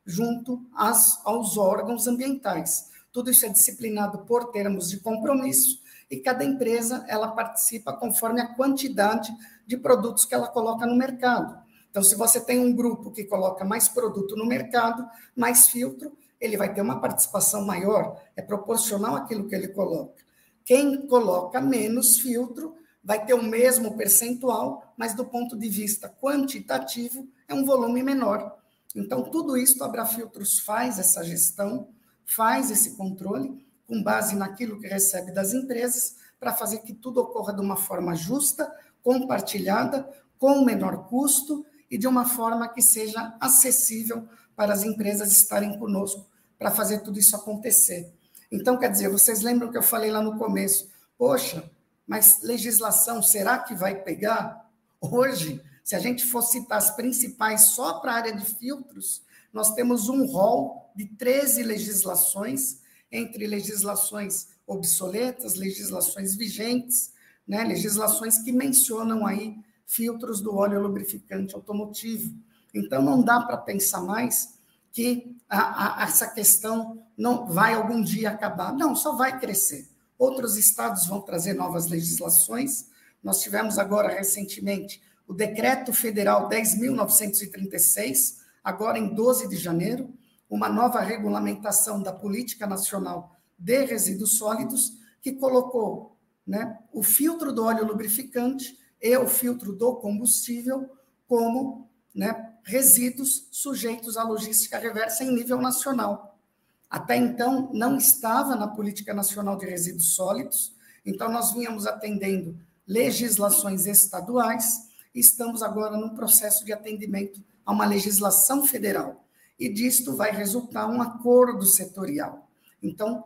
junto às, aos órgãos ambientais. Tudo isso é disciplinado por termos de compromisso e cada empresa ela participa conforme a quantidade de produtos que ela coloca no mercado. Então, se você tem um grupo que coloca mais produto no mercado, mais filtro, ele vai ter uma participação maior, é proporcional àquilo que ele coloca. Quem coloca menos filtro vai ter o mesmo percentual, mas do ponto de vista quantitativo, é um volume menor. Então, tudo isso a Abrafiltros faz essa gestão, faz esse controle, com base naquilo que recebe das empresas, para fazer que tudo ocorra de uma forma justa, compartilhada, com menor custo e de uma forma que seja acessível para as empresas estarem conosco para fazer tudo isso acontecer. Então, quer dizer, vocês lembram que eu falei lá no começo? Poxa, mas legislação, será que vai pegar? Hoje, se a gente for citar as principais só para a área de filtros, nós temos um rol de 13 legislações, entre legislações obsoletas, legislações vigentes, né, legislações que mencionam aí filtros do óleo lubrificante automotivo. Então, não dá para pensar mais que a, a, essa questão não vai algum dia acabar. Não, só vai crescer. Outros estados vão trazer novas legislações. Nós tivemos agora, recentemente, o Decreto Federal 10.936, agora em 12 de janeiro, uma nova regulamentação da Política Nacional de Resíduos Sólidos, que colocou né, o filtro do óleo lubrificante e o filtro do combustível como né, resíduos sujeitos à logística reversa em nível nacional. Até então, não estava na Política Nacional de Resíduos Sólidos, então nós vínhamos atendendo legislações estaduais estamos agora num processo de atendimento a uma legislação federal. E disto vai resultar um acordo setorial. Então,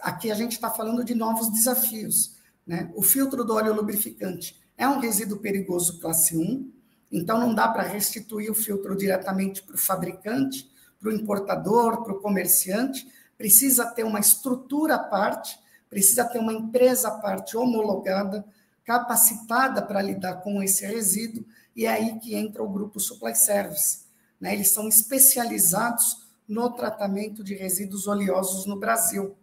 aqui a gente está falando de novos desafios. Né? O filtro do óleo lubrificante é um resíduo perigoso classe 1, então não dá para restituir o filtro diretamente para o fabricante, para o importador, para o comerciante, precisa ter uma estrutura à parte, precisa ter uma empresa à parte homologada, capacitada para lidar com esse resíduo, e é aí que entra o grupo Supply Service. Né? Eles são especializados no tratamento de resíduos oleosos no Brasil.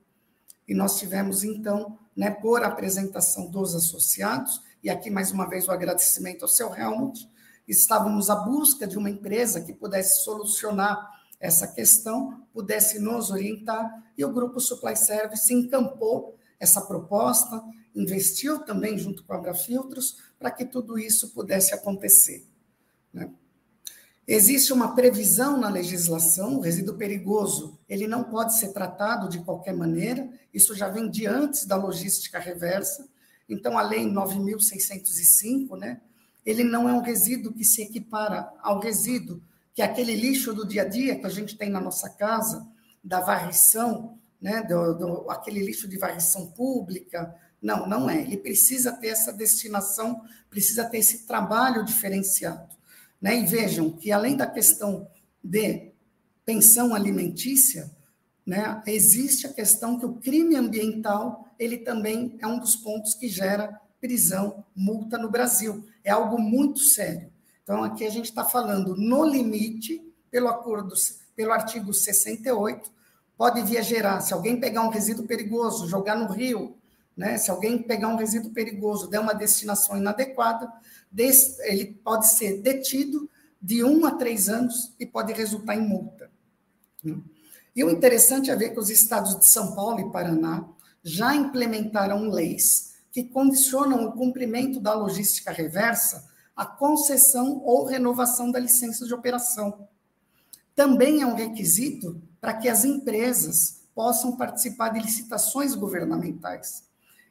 E nós tivemos, então, né, por apresentação dos associados, e aqui mais uma vez o agradecimento ao seu Helmut, estávamos à busca de uma empresa que pudesse solucionar essa questão, pudesse nos orientar, e o Grupo Supply Service encampou essa proposta, investiu também junto com a Abrafiltros, para que tudo isso pudesse acontecer. Né? Existe uma previsão na legislação, o resíduo perigoso, ele não pode ser tratado de qualquer maneira, isso já vem de antes da logística reversa, então a lei 9.605, né, ele não é um resíduo que se equipara ao resíduo que é aquele lixo do dia a dia que a gente tem na nossa casa, da varrição, né, do, do, aquele lixo de varrição pública. Não, não é. Ele precisa ter essa destinação, precisa ter esse trabalho diferenciado. Né? E vejam que, além da questão de pensão alimentícia, né, existe a questão que o crime ambiental ele também é um dos pontos que gera prisão, multa no Brasil. É algo muito sério. Então, aqui a gente está falando no limite, pelo acordo, pelo artigo 68, pode vir a gerar, se alguém pegar um resíduo perigoso, jogar no rio, né? se alguém pegar um resíduo perigoso, der uma destinação inadequada, ele pode ser detido de um a três anos e pode resultar em multa. E o interessante é ver que os estados de São Paulo e Paraná já implementaram leis que condicionam o cumprimento da logística reversa a concessão ou renovação da licença de operação. Também é um requisito para que as empresas possam participar de licitações governamentais.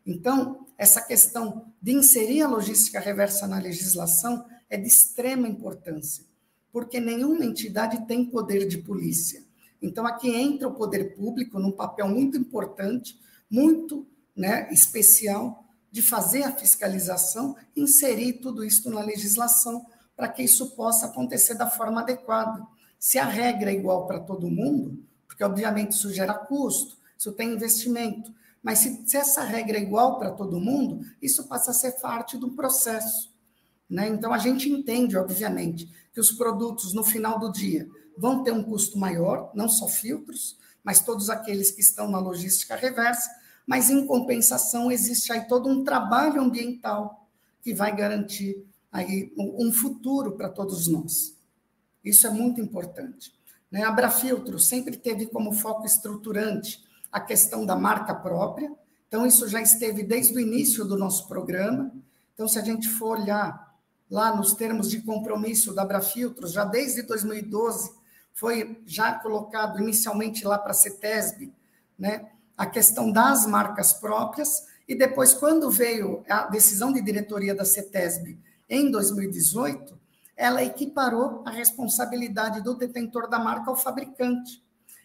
Então, essa questão de inserir a logística reversa na legislação é de extrema importância, porque nenhuma entidade tem poder de polícia. Então, aqui entra o poder público num papel muito importante, muito né, especial, de fazer a fiscalização, inserir tudo isso na legislação para que isso possa acontecer da forma adequada. Se a regra é igual para todo mundo, porque obviamente isso gera custo, isso tem investimento, mas se, se essa regra é igual para todo mundo, isso passa a ser parte do processo. Né? Então a gente entende, obviamente, que os produtos no final do dia vão ter um custo maior, não só filtros, mas todos aqueles que estão na logística reversa, mas em compensação existe aí todo um trabalho ambiental que vai garantir aí um futuro para todos nós. Isso é muito importante. Né? A Abrafiltro sempre teve como foco estruturante a questão da marca própria, então isso já esteve desde o início do nosso programa. Então, se a gente for olhar lá nos termos de compromisso da Abrafiltros, já desde 2012, foi já colocado inicialmente lá para a CETESB, né, a questão das marcas próprias, e depois, quando veio a decisão de diretoria da CETESB em 2018, ela equiparou a responsabilidade do detentor da marca ao fabricante.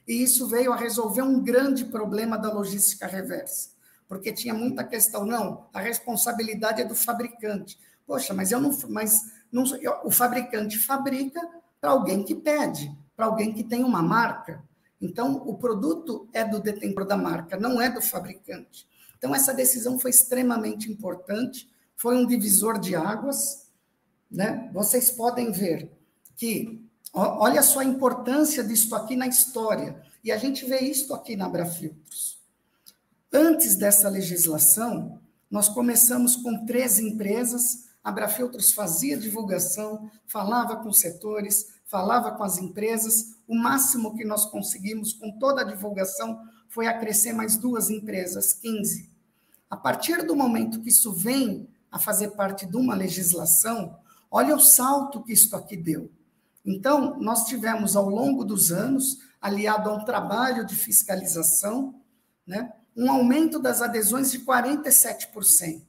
E isso veio a resolver um grande problema da logística reversa, porque tinha muita questão, não, a responsabilidade é do fabricante. Poxa, mas eu não, mas não, eu, o fabricante fabrica para alguém que pede, para alguém que tem uma marca. Então, o produto é do detentor da marca, não é do fabricante. Então, essa decisão foi extremamente importante, foi um divisor de águas. Né? Vocês podem ver que, olha só a importância disso aqui na história, e a gente vê isso aqui na Abrafiltros. Antes dessa legislação, nós começamos com três empresas a Abrafiltros fazia divulgação, falava com setores, falava com as empresas. O máximo que nós conseguimos com toda a divulgação foi acrescer mais duas empresas, 15. A partir do momento que isso vem a fazer parte de uma legislação, olha o salto que isso aqui deu. Então, nós tivemos ao longo dos anos, aliado a um trabalho de fiscalização, né, um aumento das adesões de 47%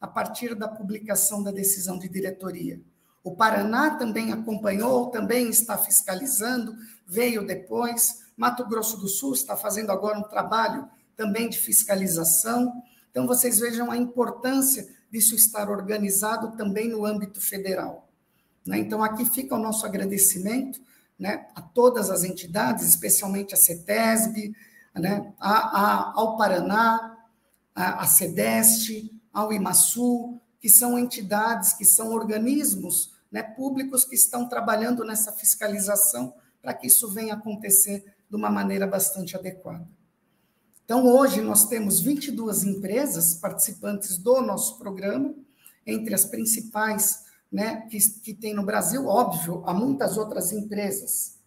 a partir da publicação da decisão de diretoria. O Paraná também acompanhou, também está fiscalizando, veio depois. Mato Grosso do Sul está fazendo agora um trabalho também de fiscalização. Então, vocês vejam a importância disso estar organizado também no âmbito federal. Né? Então, aqui fica o nosso agradecimento né, a todas as entidades, especialmente a CETESB, né, a, a, ao Paraná, a, a CEDEST, ao IMASU, que são entidades, que são organismos né, públicos que estão trabalhando nessa fiscalização para que isso venha acontecer de uma maneira bastante adequada. Então, hoje nós temos 22 empresas participantes do nosso programa, entre as principais né, que, que tem no Brasil, óbvio, há muitas outras empresas.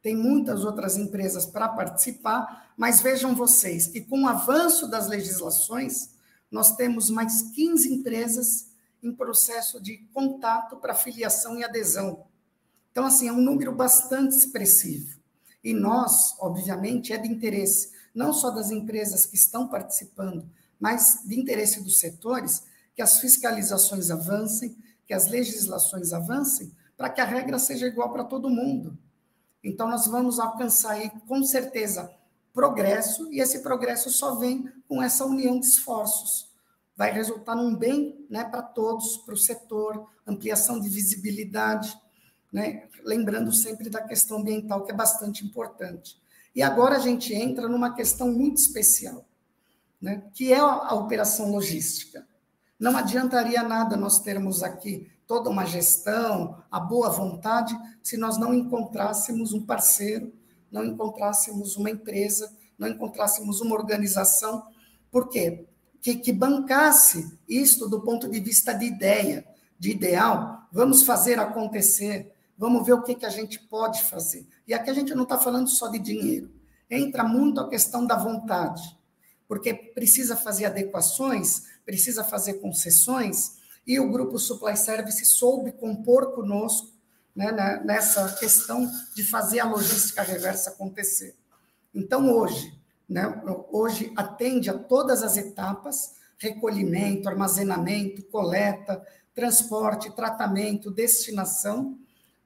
Tem muitas outras empresas para participar, mas vejam vocês que com o avanço das legislações, nós temos mais 15 empresas em processo de contato para filiação e adesão. Então, assim, é um número bastante expressivo. E nós, obviamente, é de interesse não só das empresas que estão participando, mas de interesse dos setores, que as fiscalizações avancem, que as legislações avancem, para que a regra seja igual para todo mundo. Então, nós vamos alcançar aí, com certeza, progresso, e esse progresso só vem com essa união de esforços. Vai resultar num bem né, para todos, para o setor, ampliação de visibilidade, né, lembrando sempre da questão ambiental, que é bastante importante. E agora a gente entra numa questão muito especial, né, que é a, operação logística. Não adiantaria nada nós termos aqui toda uma gestão, a boa vontade, se nós não encontrássemos um parceiro não encontrássemos uma empresa, não encontrássemos uma organização, por quê? Que, que bancasse isto do ponto de vista de ideia, de ideal, vamos fazer acontecer, vamos ver o que, que a gente pode fazer. E aqui a gente não está falando só de dinheiro, entra muito a questão da vontade, porque precisa fazer adequações, precisa fazer concessões, e o grupo Supply Service soube compor conosco né, né, nessa questão de fazer a logística reversa acontecer. Então, hoje, né, hoje atende a todas as etapas, recolhimento, armazenamento, coleta, transporte, tratamento, destinação.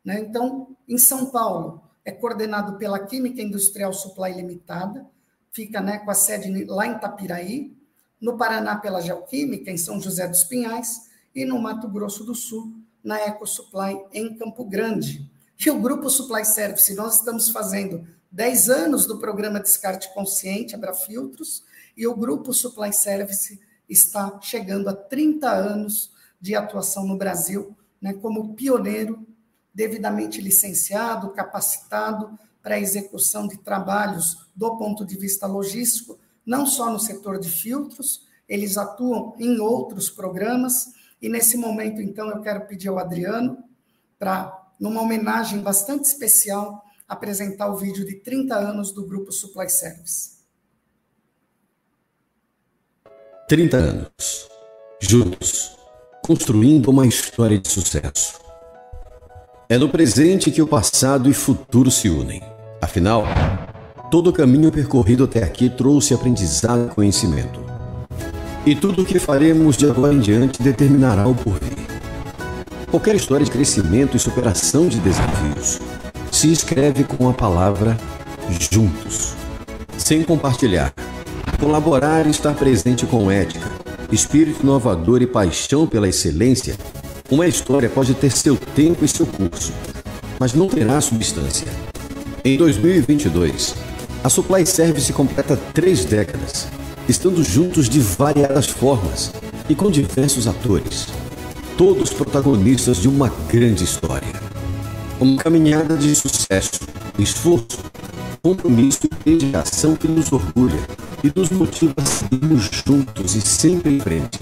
Né? Então, em São Paulo, é coordenado pela Química Industrial Supply Limitada, fica né, com a sede lá em Tapiraí, no Paraná pela Geoquímica, em São José dos Pinhais, e no Mato Grosso do Sul, na EcoSupply em Campo Grande. E o Grupo Supply Service, nós estamos fazendo 10 anos do programa Descarte Consciente, Abrafiltros, e o Grupo Supply Service está chegando a 30 anos de atuação no Brasil, né, como pioneiro, devidamente licenciado, capacitado para a execução de trabalhos do ponto de vista logístico, não só no setor de filtros, eles atuam em outros programas. E nesse momento, então, eu quero pedir ao Adriano para, numa homenagem bastante especial, apresentar o vídeo de 30 anos do Grupo Supply Service. 30 anos, juntos, construindo uma história de sucesso. É no presente que o passado e futuro se unem. Afinal, todo o caminho percorrido até aqui trouxe aprendizado e conhecimento. E tudo o que faremos de agora em diante determinará o porvir. Qualquer história de crescimento e superação de desafios se escreve com a palavra juntos. Sem compartilhar, colaborar e estar presente com ética, espírito inovador e paixão pela excelência, uma história pode ter seu tempo e seu curso, mas não terá substância. Em 2022, a Supply Service completa três décadas, estando juntos de variadas formas e com diversos atores, todos protagonistas de uma grande história. Uma caminhada de sucesso, esforço, compromisso e dedicação que nos orgulha e nos motiva a seguirmos juntos e sempre em frente.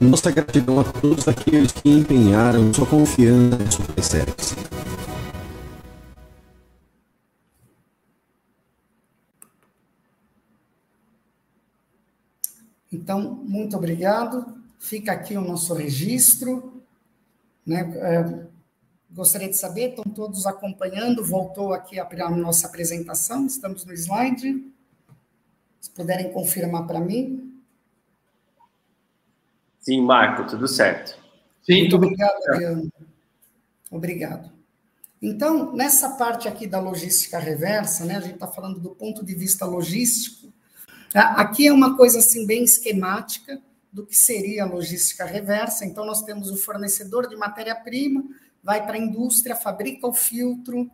Nossa gratidão a todos aqueles que empenharam sua confiança Supply Service. Então, muito obrigado. Fica aqui o nosso registro. Né? É, gostaria de saber, estão todos acompanhando? Voltou aqui a, a nossa apresentação, estamos no slide. Se puderem confirmar para mim. Sim, Marco, tudo certo. Sim, Muito tudo obrigado, Adriano. Obrigado. Então, nessa parte aqui da logística reversa, né, a gente está falando do ponto de vista logístico, Tá? Aqui é uma coisa assim bem esquemática do que seria a logística reversa. Então, nós temos o fornecedor de matéria-prima, vai para a indústria, fabrica o filtro.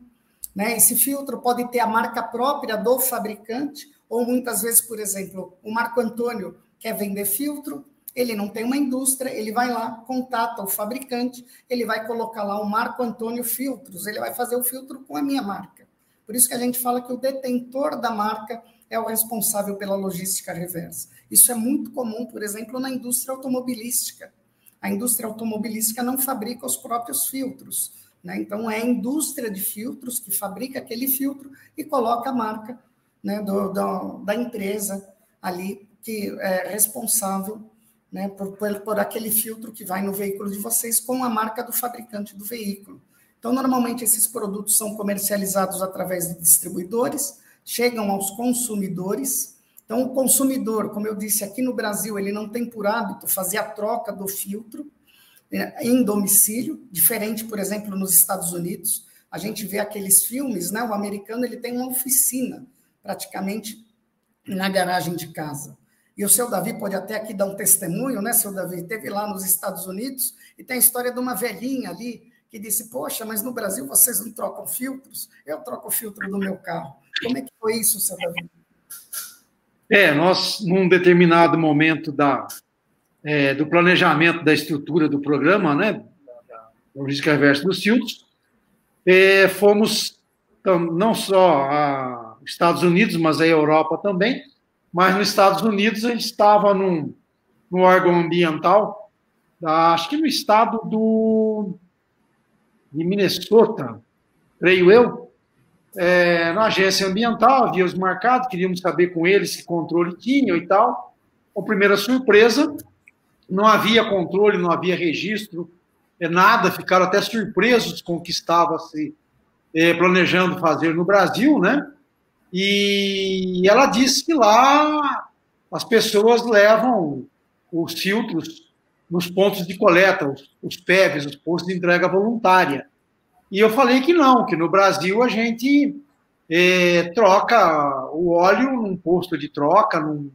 Né? Esse filtro pode ter a marca própria do fabricante, ou muitas vezes, por exemplo, o Marco Antônio quer vender filtro, ele não tem uma indústria, ele vai lá, contata o fabricante, ele vai colocar lá o Marco Antônio Filtros, ele vai fazer o filtro com a minha marca. Por isso que a gente fala que o detentor da marca é o responsável pela logística reversa. Isso é muito comum, por exemplo, na indústria automobilística. A indústria automobilística não fabrica os próprios filtros. Né? Então, é a indústria de filtros que fabrica aquele filtro e coloca a marca né, do, do, da empresa ali que é responsável né, por, por, aquele filtro que vai no veículo de vocês com a marca do fabricante do veículo. Então, normalmente, esses produtos são comercializados através de distribuidores, chegam aos consumidores. Então, o consumidor, como eu disse, aqui no Brasil, ele não tem por hábito fazer a troca do filtro né, em domicílio, diferente, por exemplo, nos Estados Unidos. A gente vê aqueles filmes, né? O americano ele tem uma oficina, praticamente, na garagem de casa. E o seu Davi pode até aqui dar um testemunho, né, seu Davi? Teve lá nos Estados Unidos e tem a história de uma velhinha ali que disse: Poxa, mas no Brasil vocês não trocam filtros? Eu troco o filtro do meu carro. Como é que foi isso, seu Davi? É, nós, num determinado momento da, é, do planejamento da estrutura do programa, né, da logística reversa dos filtros, é, fomos não só a Estados Unidos, mas a Europa também, mas nos Estados Unidos a gente estava num, órgão ambiental, da, acho que no estado do, de Minnesota, creio eu, é, na agência ambiental, havíamos marcado, queríamos saber com eles que controle tinham e tal. A primeira surpresa, não havia controle, não havia registro, é, nada, ficaram até surpresos com o que estava se é, planejando fazer no Brasil, né? E ela disse que lá as pessoas levam os filtros nos pontos de coleta, os, os PEVs, os postos de entrega voluntária. E eu falei que não, que no Brasil a gente é, troca o óleo num posto de troca, num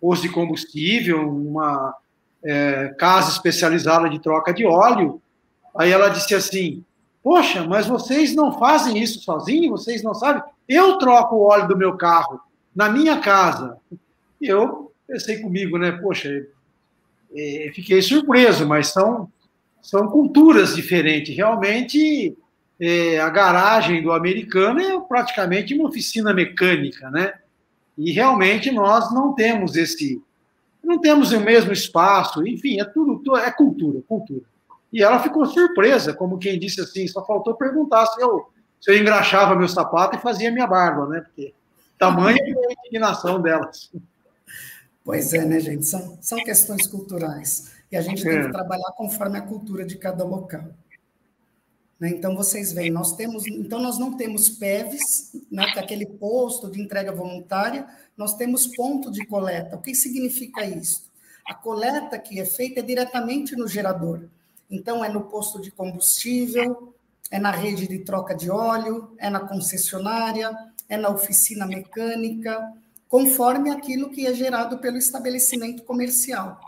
posto de combustível, numa é, casa especializada de troca de óleo. Aí ela disse assim: Poxa, mas vocês não fazem isso sozinhos? Vocês não sabem? Eu troco o óleo do meu carro na minha casa. E eu pensei comigo, né? Poxa, é, fiquei surpreso, mas são, são culturas diferentes. Realmente, é, a garagem do americano é praticamente uma oficina mecânica, né? E realmente nós não temos esse, não temos o mesmo espaço, enfim, é tudo, é cultura, cultura. E ela ficou surpresa, como quem disse assim, só faltou perguntar se eu, eu engraxava meu sapato e fazia minha barba, né? Porque tamanha é a indignação delas. Pois é, né, gente? São, são questões culturais. E a gente é. tem que trabalhar conforme a cultura de cada local. Né? Então, vocês veem, nós temos, então nós não temos PEVs, né, que é aquele posto de entrega voluntária, nós temos ponto de coleta. O que significa isso? A coleta que é feita é diretamente no gerador. Então, é no posto de combustível, é na rede de troca de óleo, é na concessionária, é na oficina mecânica, conforme aquilo que é gerado pelo estabelecimento comercial.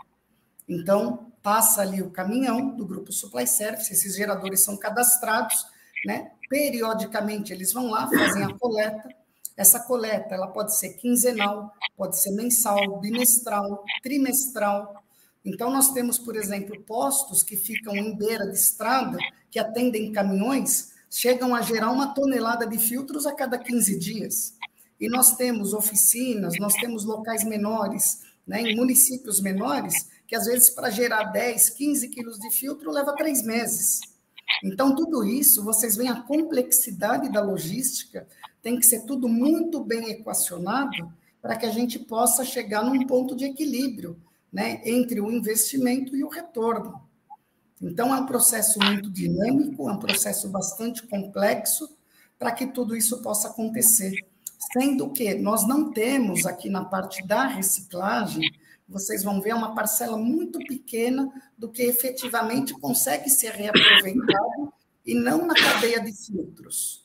Então, passa ali o caminhão do grupo Supply Service, esses geradores são cadastrados, né? Periodicamente eles vão lá, fazem a coleta. Essa coleta, ela pode ser quinzenal, pode ser mensal, bimestral, trimestral. Então nós temos, por exemplo, postos que ficam em beira de estrada, que atendem caminhões, chegam a gerar uma tonelada de filtros a cada 15 dias. E nós temos oficinas, nós temos locais menores, né, em municípios menores, que às vezes para gerar 10, 15 quilos de filtro leva três meses. Então, tudo isso, vocês veem a complexidade da logística, tem que ser tudo muito bem equacionado para que a gente possa chegar num ponto de equilíbrio né, entre o investimento e o retorno. Então, é um processo muito dinâmico, é um processo bastante complexo para que tudo isso possa acontecer. Sendo que nós não temos aqui na parte da reciclagem vocês vão ver uma parcela muito pequena do que efetivamente consegue ser reaproveitado e não na cadeia de filtros.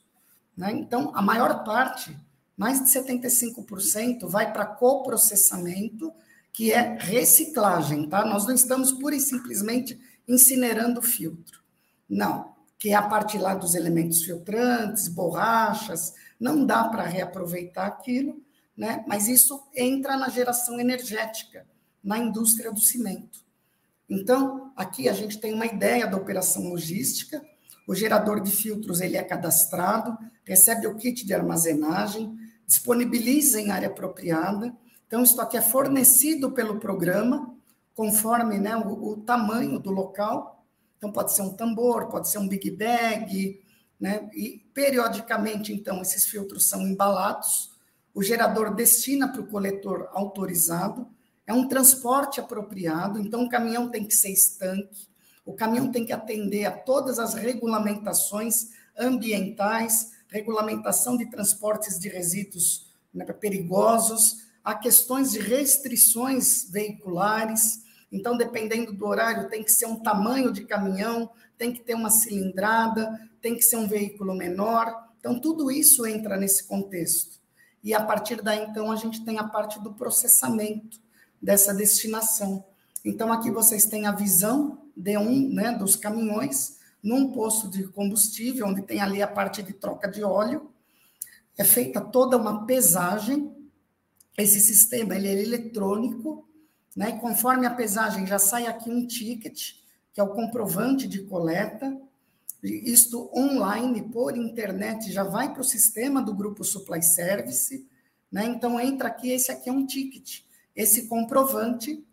Né? Então, a maior parte, mais de 75%, vai para coprocessamento, que é reciclagem, tá? Nós não estamos pura e simplesmente incinerando o filtro. Não, que é a parte lá dos elementos filtrantes, borrachas, não dá para reaproveitar aquilo, né? mas isso entra na geração energética, na indústria do cimento. Então, aqui a gente tem uma ideia da operação logística, o gerador de filtros ele é cadastrado, recebe o kit de armazenagem, disponibiliza em área apropriada. Então, isso aqui é fornecido pelo programa, conforme né, o, o, tamanho do local. Então, pode ser um tambor, pode ser um big bag, né? E, periodicamente, então, esses filtros são embalados o gerador destina para o coletor autorizado, é um transporte apropriado, então o caminhão tem que ser estanque, o caminhão tem que atender a todas as regulamentações ambientais, regulamentação de transportes de resíduos né, perigosos, há questões de restrições veiculares, então, dependendo do horário, tem que ser um tamanho de caminhão, tem que ter uma cilindrada, tem que ser um veículo menor. Então, tudo isso entra nesse contexto e a partir daí, então, a gente tem a parte do processamento dessa destinação. Então, aqui vocês têm a visão de um né, dos caminhões num posto de combustível, onde tem ali a parte de troca de óleo. É feita toda uma pesagem. Esse sistema ele é eletrônico, né? E conforme a pesagem já sai aqui um ticket, que é o comprovante de coleta isto online, por internet, já vai para o sistema do grupo Supply Service, né? Então entra aqui, esse aqui é um ticket. Esse comprovante,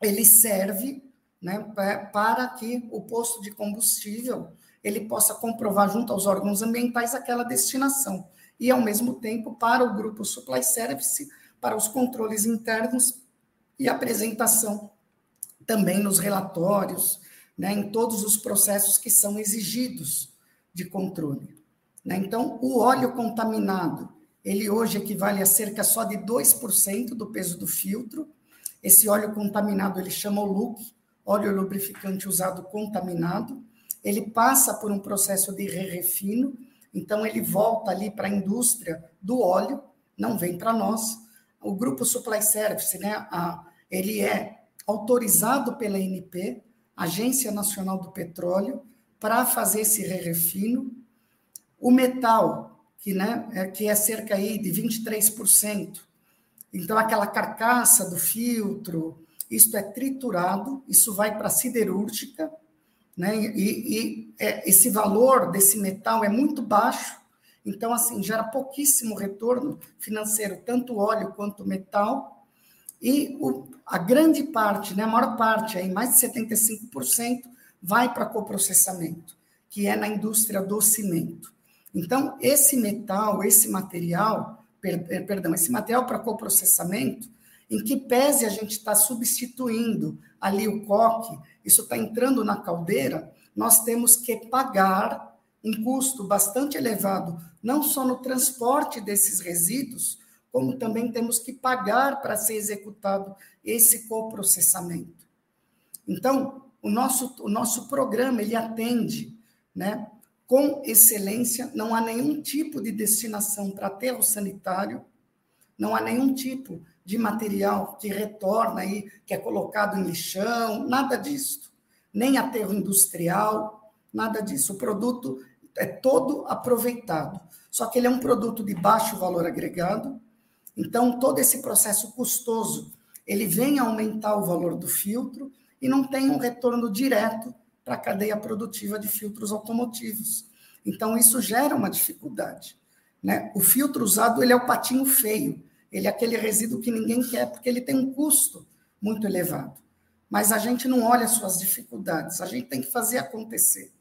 ele serve né, para que o posto de combustível ele possa comprovar junto aos órgãos ambientais aquela destinação. E, ao mesmo tempo, para o grupo Supply Service, para os controles internos e apresentação também nos relatórios, né, em todos os processos que são exigidos de controle. Né? Então, o óleo contaminado, ele hoje equivale a cerca só de 2% do peso do filtro. Esse óleo contaminado, ele chama o LUC, óleo lubrificante usado contaminado. Ele passa por um processo de re-refino, então ele volta ali para a indústria do óleo, não vem para nós. O grupo Supply Service, né, a, ele é autorizado pela ANP, Agência Nacional do Petróleo, para fazer esse re-refino. O metal, que, né, é, que é cerca aí de 23%. Então, aquela carcaça do filtro, isto é triturado, isso vai para a siderúrgica, né? E, e é, esse valor desse metal é muito baixo, Então, assim, gera pouquíssimo retorno financeiro, tanto óleo quanto metal. E o, a grande parte, né, a maior parte, aí, mais de 75%, vai para coprocessamento, que é na indústria do cimento. Então, esse metal, esse material, per, eh, perdão, esse material para coprocessamento, em que pese a gente está substituindo ali o coque, isso está entrando na caldeira, nós temos que pagar um custo bastante elevado, não só no transporte desses resíduos, como também temos que pagar para ser executado esse coprocessamento. Então, o nosso, o nosso programa ele atende né, com excelência, não há nenhum tipo de destinação para aterro sanitário, não há nenhum tipo de material que retorna aí, que é colocado em lixão, nada disso. Nem aterro industrial, nada disso. O produto é todo aproveitado. Só que ele é um produto de baixo valor agregado, então todo esse processo custoso, ele vem aumentar o valor do filtro e não tem um retorno direto para a cadeia produtiva de filtros automotivos. Então, isso gera uma dificuldade. Né? O filtro usado ele é o patinho feio, ele é aquele resíduo que ninguém quer, porque ele tem um custo muito elevado. Mas a gente não olha as suas dificuldades, a gente tem que fazer acontecer.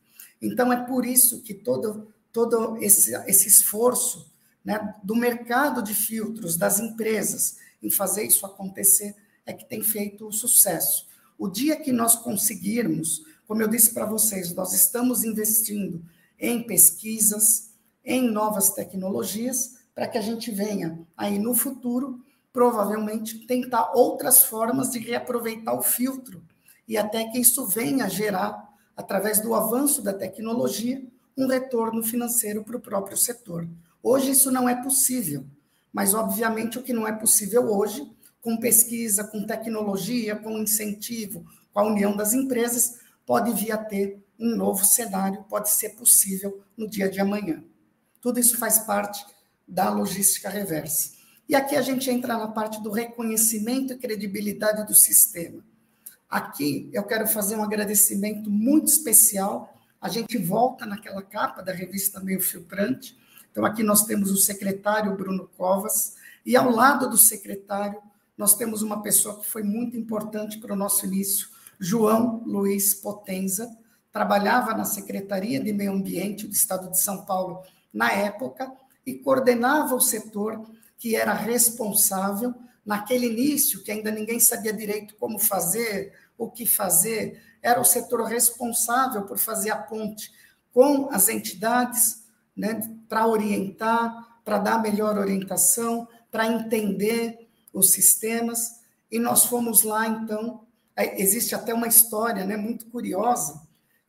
Então, é por isso que todo, todo esse, esse esforço né, do mercado de filtros, das empresas, em fazer isso acontecer, é que tem feito o sucesso. O dia que nós conseguirmos, como eu disse para vocês, nós estamos investindo em pesquisas, em novas tecnologias, para que a gente venha aí no futuro, provavelmente, tentar outras formas de reaproveitar o filtro e até que isso venha gerar, através do avanço da tecnologia, um retorno financeiro para o próprio setor. Hoje isso não é possível, mas obviamente o que não é possível hoje com pesquisa, com tecnologia, com incentivo, com a união das empresas, pode vir a ter um novo cenário, pode ser possível no dia de amanhã. Tudo isso faz parte da logística reversa. E aqui a gente entra na parte do reconhecimento e credibilidade do sistema. Aqui eu quero fazer um agradecimento muito especial. A gente volta naquela capa da revista Meio Filtrante. Então, aqui nós temos o secretário Bruno Covas, e ao lado do secretário, nós temos uma pessoa que foi muito importante para o nosso início, João Luiz Potenza, trabalhava na Secretaria de Meio Ambiente do Estado de São Paulo na época e coordenava o setor que era responsável naquele início, que ainda ninguém sabia direito como fazer, o que fazer, era o setor responsável por fazer a ponte com as entidades, né, para orientar, para dar melhor orientação, para entender os sistemas, e nós fomos lá, então, existe até uma história né, muito curiosa,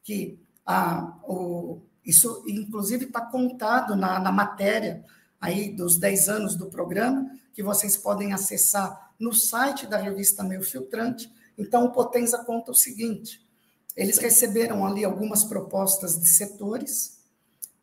que a, o, isso, inclusive, está contado na, na matéria aí dos 10 anos do programa, que vocês podem acessar no site da revista Meio Filtrante. Então, o Potenza conta o seguinte: eles receberam ali algumas propostas de setores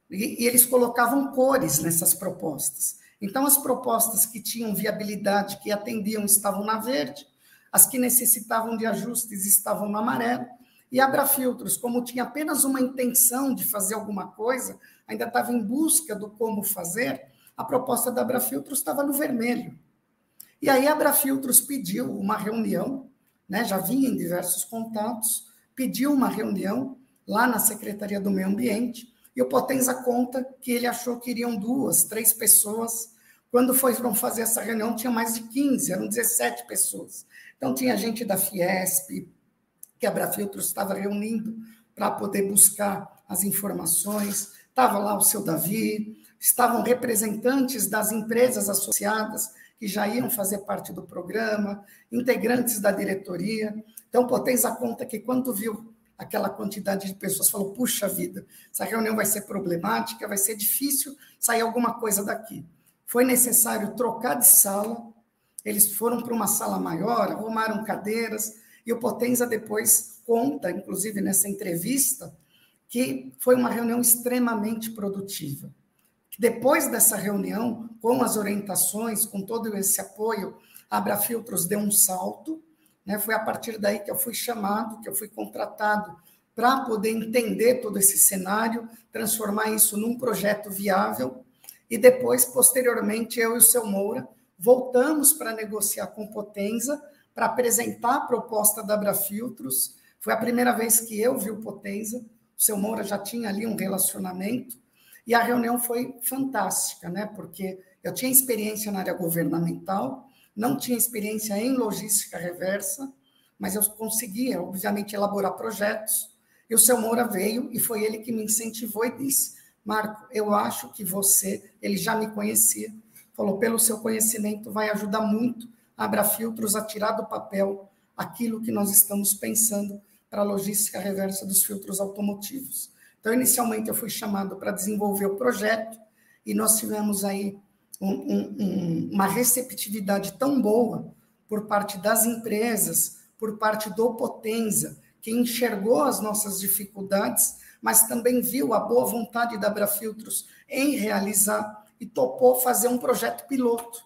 e, e eles colocavam cores nessas propostas. Então, as propostas que tinham viabilidade, que atendiam, estavam na verde, as que necessitavam de ajustes estavam no amarelo, e Abrafiltros, como tinha apenas uma intenção de fazer alguma coisa, ainda estava em busca do como fazer, a proposta da Abrafiltros estava no vermelho. E aí Abrafiltros pediu uma reunião, né, já vinha em diversos contatos, pediu uma reunião lá na Secretaria do Meio Ambiente, e o Potenza conta que ele achou que iriam duas, três pessoas. Quando foram fazer essa reunião, tinha mais de 15, eram 17 pessoas. Então, tinha gente da Fiesp, que a Brafiltros estava reunindo para poder buscar as informações. Estava lá o seu Davi, estavam representantes das empresas associadas que já iam fazer parte do programa, integrantes da diretoria. Então, Potenza conta que quando viu aquela quantidade de pessoas falou: puxa vida, essa reunião vai ser problemática, vai ser difícil sair alguma coisa daqui. Foi necessário trocar de sala, eles foram para uma sala maior, arrumaram cadeiras, e o Potenza depois conta, inclusive nessa entrevista, que foi uma reunião extremamente produtiva. Depois dessa reunião, com as orientações, com todo esse apoio, a Abrafiltros deu um salto, né? Foi a partir daí que eu fui chamado, que eu fui contratado para poder entender todo esse cenário, transformar isso num projeto viável. e depois, posteriormente, eu e o seu Moura voltamos para negociar com Potenza, para apresentar a proposta da Abrafiltros. Foi a primeira vez que eu vi o Potenza, o seu Moura já tinha ali um relacionamento, e a reunião foi fantástica, né? Porque eu tinha experiência na área governamental, não tinha experiência em logística reversa, mas eu conseguia, obviamente, elaborar projetos. E o seu Moura veio e foi ele que me incentivou e disse: Marco, eu acho que você, ele já me conhecia, falou, pelo seu conhecimento, vai ajudar muito a Abrafiltros a tirar do papel aquilo que nós estamos pensando para a logística reversa dos filtros automotivos. Então, inicialmente, eu fui chamado para desenvolver o projeto e nós tivemos aí um, um, uma receptividade tão boa por parte das empresas, por parte do Potenza, que enxergou as nossas dificuldades, mas também viu a boa vontade da Abrafiltros em realizar e topou fazer um projeto piloto.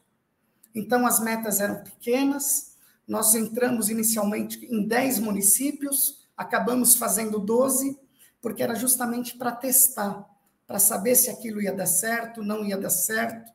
Então, as metas eram pequenas, nós entramos inicialmente em 10 municípios, acabamos fazendo 12, porque era justamente para testar, para saber se aquilo ia dar certo, não ia dar certo.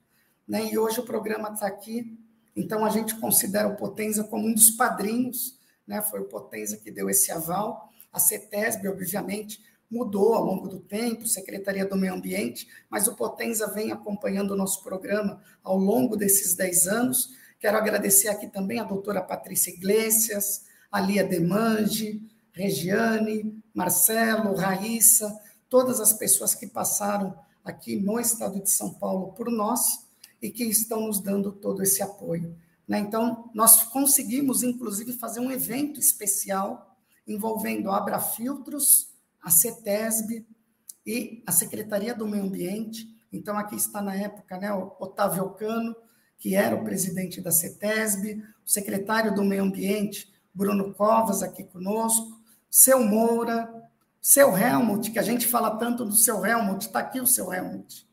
Né? E hoje o programa está aqui, então a gente considera o Potenza como um dos padrinhos, né? foi o Potenza que deu esse aval. A CETESB, obviamente, mudou ao longo do tempo, Secretaria do Meio Ambiente, mas o Potenza vem acompanhando o nosso programa ao longo desses 10 anos. Quero agradecer aqui também a doutora Patrícia Iglesias, a Lia Demange, Regiane, Marcelo, Raíssa, todas as pessoas que passaram aqui no estado de São Paulo por nós e que estão nos dando todo esse apoio. Né? Então, nós conseguimos, inclusive, fazer um evento especial envolvendo a Abrafiltros, a CETESB e a Secretaria do Meio Ambiente. Então, aqui está na época né, o Otávio Cano, que era o presidente da CETESB, o secretário do Meio Ambiente, Bruno Covas, aqui conosco, seu Moura, seu Helmut, que a gente fala tanto do seu Helmut, está aqui o seu Helmut.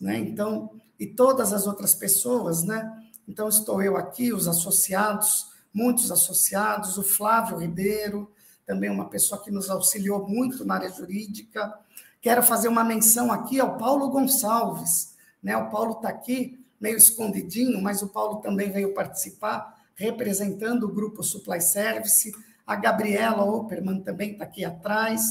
Né? Então, e todas as outras pessoas, né? Então, estou eu aqui, os associados, muitos associados, o Flávio Ribeiro, também uma pessoa que nos auxiliou muito na área jurídica. Quero fazer uma menção aqui ao Paulo Gonçalves. Né? O Paulo está aqui, meio escondidinho, mas o Paulo também veio participar, representando o grupo Supply Service. A Gabriela Opperman também está aqui atrás.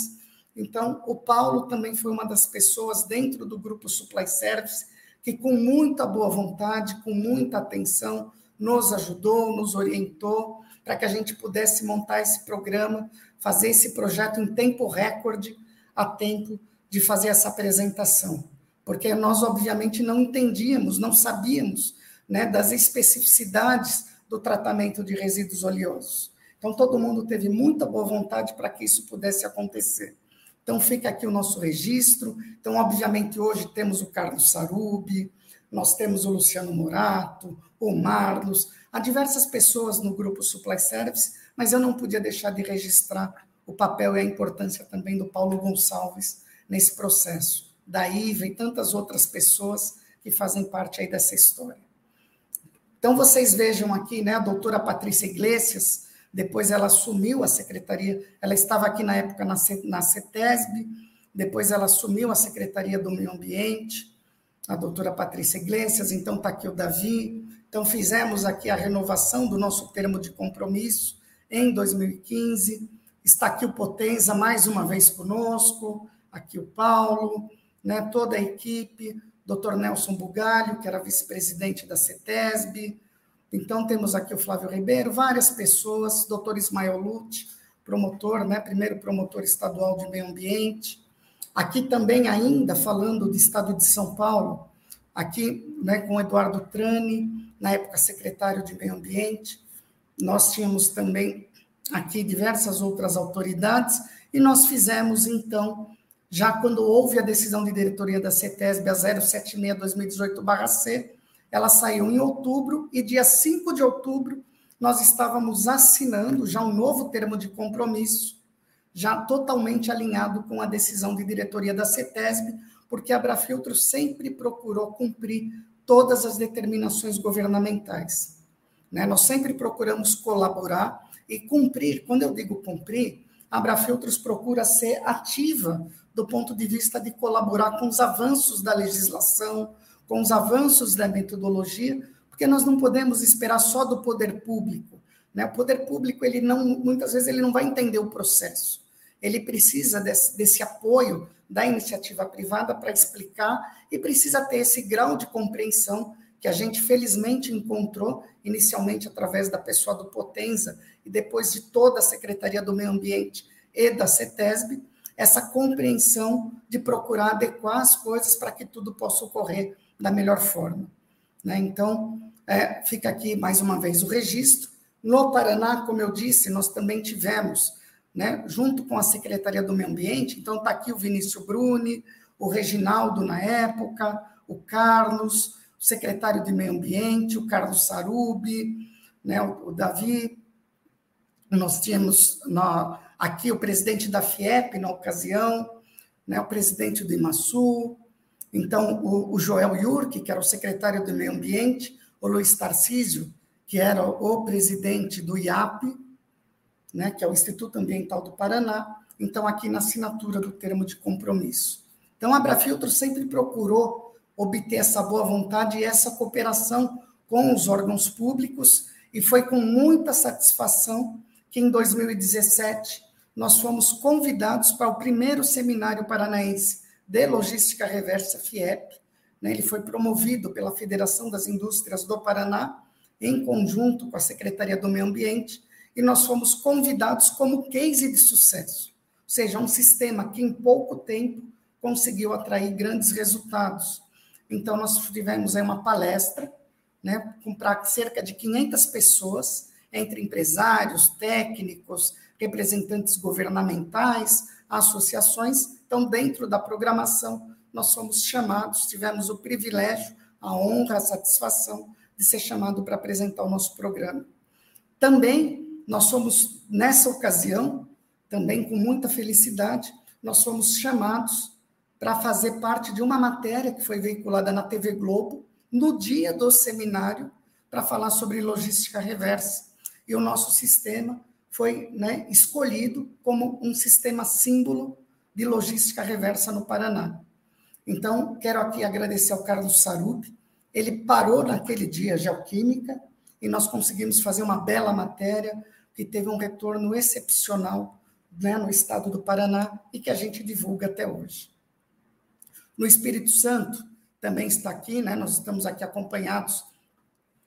Então, o Paulo também foi uma das pessoas dentro do grupo Supply Service que, com muita boa vontade, com muita atenção, nos ajudou, nos orientou para que a gente pudesse montar esse programa fazer esse projeto em tempo recorde, a tempo de fazer essa apresentação. Porque nós, obviamente, não entendíamos, não sabíamos né, das especificidades do tratamento de resíduos oleosos. Então, todo mundo teve muita boa vontade para que isso pudesse acontecer. Então, fica aqui o nosso registro. Então, obviamente, hoje temos o Carlos Sarubi, nós temos o Luciano Morato, o Marlos, há diversas pessoas no grupo Supply Service mas eu não podia deixar de registrar o papel e a importância também do Paulo Gonçalves nesse processo, da Iva e tantas outras pessoas que fazem parte aí dessa história. Então, vocês vejam aqui, né, a doutora Patrícia Iglesias, depois ela assumiu a secretaria, ela estava aqui na época na, na CETESB, depois ela assumiu a Secretaria do Meio Ambiente, a doutora Patrícia Iglesias, então está aqui o Davi, então fizemos aqui a renovação do nosso termo de compromisso, em 2015. Está aqui o Potenza mais uma vez conosco, aqui o Paulo, né, toda a equipe, Dr. Nelson Bugalho, que era vice-presidente da CETESB. Então, temos aqui o Flávio Ribeiro, várias pessoas, Dr. Ismael Lute, promotor, né, primeiro promotor estadual de meio ambiente. Aqui também, ainda falando do estado de São Paulo, aqui né, com Eduardo Trani, na época secretário de meio ambiente, nós tínhamos também aqui diversas outras autoridades e nós fizemos, então, já quando houve a decisão de diretoria da CETESB a 076-2018-C, ela saiu em outubro e dia 5 de outubro nós estávamos assinando já um novo termo de compromisso, já totalmente alinhado com a decisão de diretoria da CETESB, porque a Brafiltro sempre procurou cumprir todas as determinações governamentais. Né? Nós sempre procuramos colaborar e cumprir. Quando eu digo cumprir, a Abrafiltros procura ser ativa do ponto de vista de colaborar com os avanços da legislação, com os avanços da metodologia, porque nós não podemos esperar só do poder público. Né? O poder público, ele não, muitas vezes, ele não vai entender o processo. Ele precisa desse, desse apoio da iniciativa privada para explicar e precisa ter esse grau de compreensão que a gente felizmente encontrou inicialmente através da pessoa do Potenza e depois de toda a Secretaria do Meio Ambiente e da CETESB, essa compreensão de procurar adequar as coisas para que tudo possa ocorrer da melhor forma. Né? Então, é, fica aqui mais uma vez o registro. No Paraná, como eu disse, nós também tivemos, né, junto com a Secretaria do Meio Ambiente, então está aqui o Vinícius Bruni, o Reginaldo na época, o Carlos, o secretário de Meio Ambiente, o Carlos Sarubi, né, o, o Davi. Nós tínhamos na, aqui o presidente da FIEP na ocasião, né, o presidente do IMASU, então o, o Joel Yurk, que era o secretário do Meio Ambiente, o Luiz Tarcísio, que era o presidente do IAP, né, que é o Instituto Ambiental do Paraná, então aqui na assinatura do termo de compromisso. Então a Abrafiltro sempre procurou obter essa boa vontade e essa cooperação com os órgãos públicos, e foi com muita satisfação que em 2017 nós fomos convidados para o primeiro seminário paranaense de logística reversa FIEP. Né? Ele foi promovido pela Federação das Indústrias do Paraná, em conjunto com a Secretaria do Meio Ambiente, e nós fomos convidados como case de sucesso, ou seja, um sistema que em pouco tempo conseguiu atrair grandes resultados. Então, nós tivemos aí uma palestra, né, cerca de 500 pessoas, entre empresários, técnicos, representantes governamentais, associações. Então, dentro da programação, nós fomos chamados, tivemos o privilégio, a honra, a satisfação de ser chamado para apresentar o nosso programa. Também, nós fomos, nessa ocasião, também com muita felicidade, nós fomos chamados para fazer parte de uma matéria que foi veiculada na TV Globo, no dia do seminário, para falar sobre logística reversa. E o nosso sistema foi né, escolhido como um sistema símbolo de logística reversa no Paraná. Então, quero aqui agradecer ao Carlos Sarup. Ele parou naquele dia Geoquímica e nós conseguimos fazer uma bela matéria que teve um retorno excepcional né, no estado do Paraná e que a gente divulga até hoje. No Espírito Santo, também está aqui, né? Nós estamos aqui acompanhados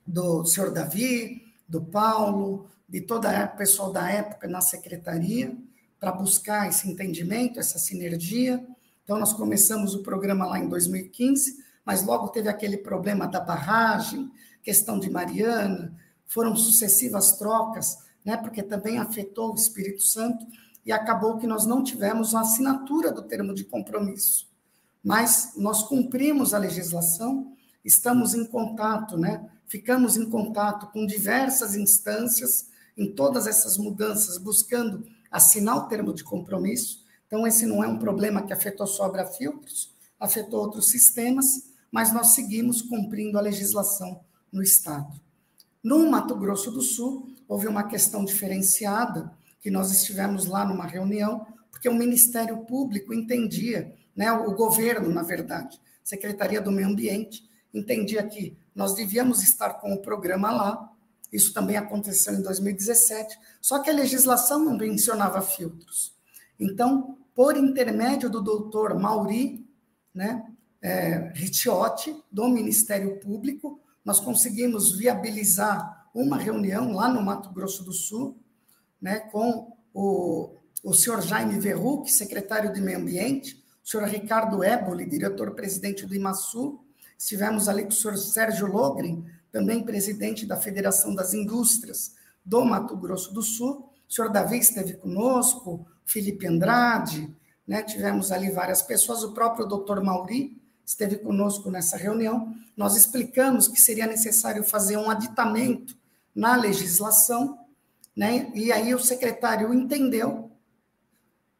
do senhor Davi, do Paulo, de todo o pessoal da época na secretaria, para buscar esse entendimento, essa sinergia. Então, nós começamos o programa lá em 2015, mas logo teve aquele problema da barragem, questão de Mariana, foram sucessivas trocas, né, porque também afetou o Espírito Santo, e acabou que nós não tivemos a assinatura do termo de compromisso mas nós cumprimos a legislação, estamos em contato, né? Ficamos em contato com diversas instâncias em todas essas mudanças, buscando assinar o termo de compromisso. Então, esse não é um problema que afetou só a Filtros, afetou outros sistemas, mas nós seguimos cumprindo a legislação no Estado. No Mato Grosso do Sul, houve uma questão diferenciada, que nós estivemos lá numa reunião, porque o Ministério Público entendia né, o governo, na verdade, Secretaria do Meio Ambiente, entendia que nós devíamos estar com o programa lá, isso também aconteceu em 2017, só que a legislação não mencionava filtros. Então, por intermédio do doutor Mauri né, é, Ricciotti, do Ministério Público, nós conseguimos viabilizar uma reunião lá no Mato Grosso do Sul, né, com o, o senhor Jaime Verruc, secretário de Meio Ambiente, o senhor Ricardo Éboli, diretor-presidente do IMASU, estivemos ali com o senhor Sérgio Logren, também presidente da Federação das Indústrias do Mato Grosso do Sul, o senhor Davi esteve conosco, Felipe Andrade, né? tivemos ali várias pessoas, o próprio doutor Mauri esteve conosco nessa reunião, nós explicamos que seria necessário fazer um aditamento na legislação, né? e aí o secretário entendeu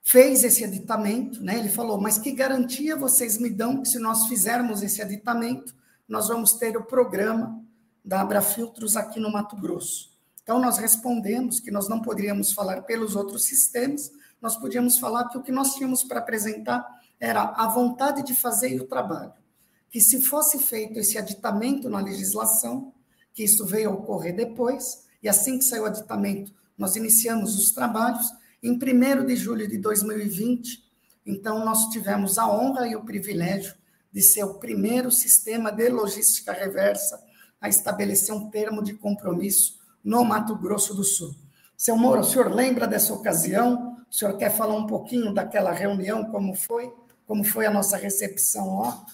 fez esse aditamento, né? Ele falou: "Mas que garantia vocês me dão que se nós fizermos esse aditamento, nós vamos ter o programa da Abrafiltros aqui no Mato Grosso?" Então nós respondemos que nós não poderíamos falar pelos outros sistemas, nós podíamos falar que o que nós tínhamos para apresentar era a vontade de fazer e o trabalho. que se fosse feito esse aditamento na legislação, que isso veio a ocorrer depois, e assim que saiu o aditamento, nós iniciamos os trabalhos, em 1 de julho de 2020, então nós tivemos a honra e o privilégio de ser o primeiro sistema de logística reversa a estabelecer um termo de compromisso no Mato Grosso do Sul. Seu Moro, o senhor lembra dessa ocasião? O senhor quer falar um pouquinho daquela reunião, como foi? Como foi a nossa recepção lá?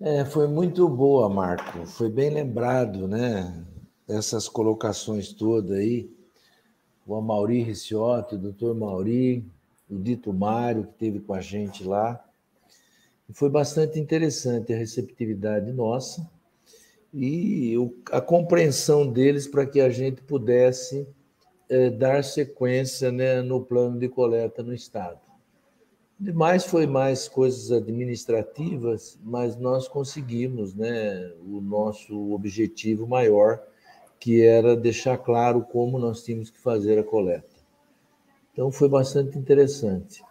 É, foi muito boa, Marco. Foi bem lembrado, né? Essas colocações todas aí. O Amauri Ricciotto, o doutor Mauri, o Dito Mário, que teve com a gente lá. Foi bastante interessante a receptividade nossa e a compreensão deles para que a gente pudesse é, dar sequência né, no plano de coleta no Estado. Demais foi mais coisas administrativas, mas nós conseguimos né, o nosso objetivo maior, que era deixar claro como nós tínhamos que fazer a coleta. Então foi bastante interessante.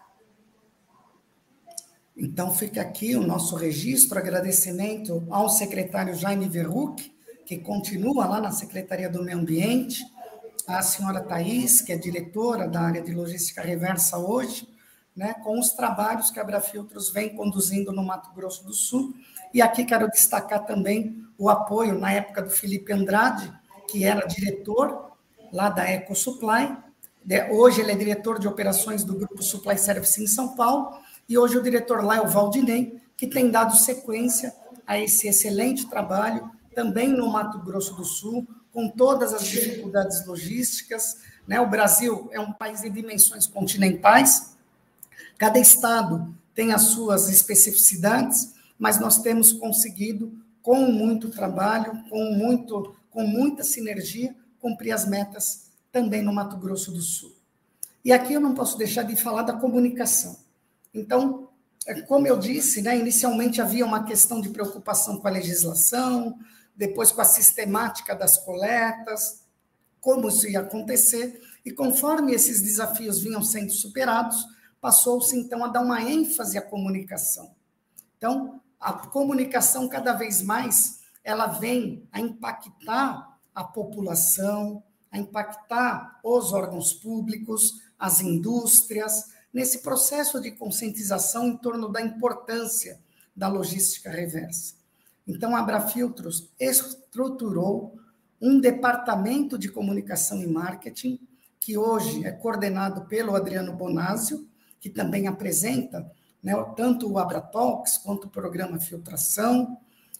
Então fica aqui o nosso registro, agradecimento ao secretário Jaime Verruc, que continua lá na Secretaria do Meio Ambiente, à senhora Thais, que é diretora da área de logística reversa hoje, né, com os trabalhos que a Abrafiltros vem conduzindo no Mato Grosso do Sul. E aqui quero destacar também o apoio, na época do Felipe Andrade, que era diretor lá da Eco Supply, Hoje ele é diretor de operações do Grupo Supply Service em São Paulo, e hoje o diretor lá é o Valdinei, que tem dado sequência a esse excelente trabalho, também no Mato Grosso do Sul, com todas as dificuldades logísticas. Né? O Brasil é um país de dimensões continentais, cada estado tem as suas especificidades, mas nós temos conseguido, com muito trabalho, com, muito, com muita sinergia, cumprir as metas também no Mato Grosso do Sul. E aqui eu não posso deixar de falar da comunicação. Então, é, como eu disse, né, inicialmente havia uma questão de preocupação com a legislação, depois com a sistemática das coletas, como isso ia acontecer, e conforme esses desafios vinham sendo superados, passou-se então a dar uma ênfase à comunicação. Então, a comunicação cada vez mais ela vem a impactar a população, a impactar os órgãos públicos, as indústrias, nesse processo de conscientização em torno da importância da logística reversa. Então, a Abrafiltros estruturou um departamento de comunicação e marketing, que hoje é coordenado pelo Adriano Bonásio, que também apresenta né, tanto o Abratalks quanto o programa Filtração,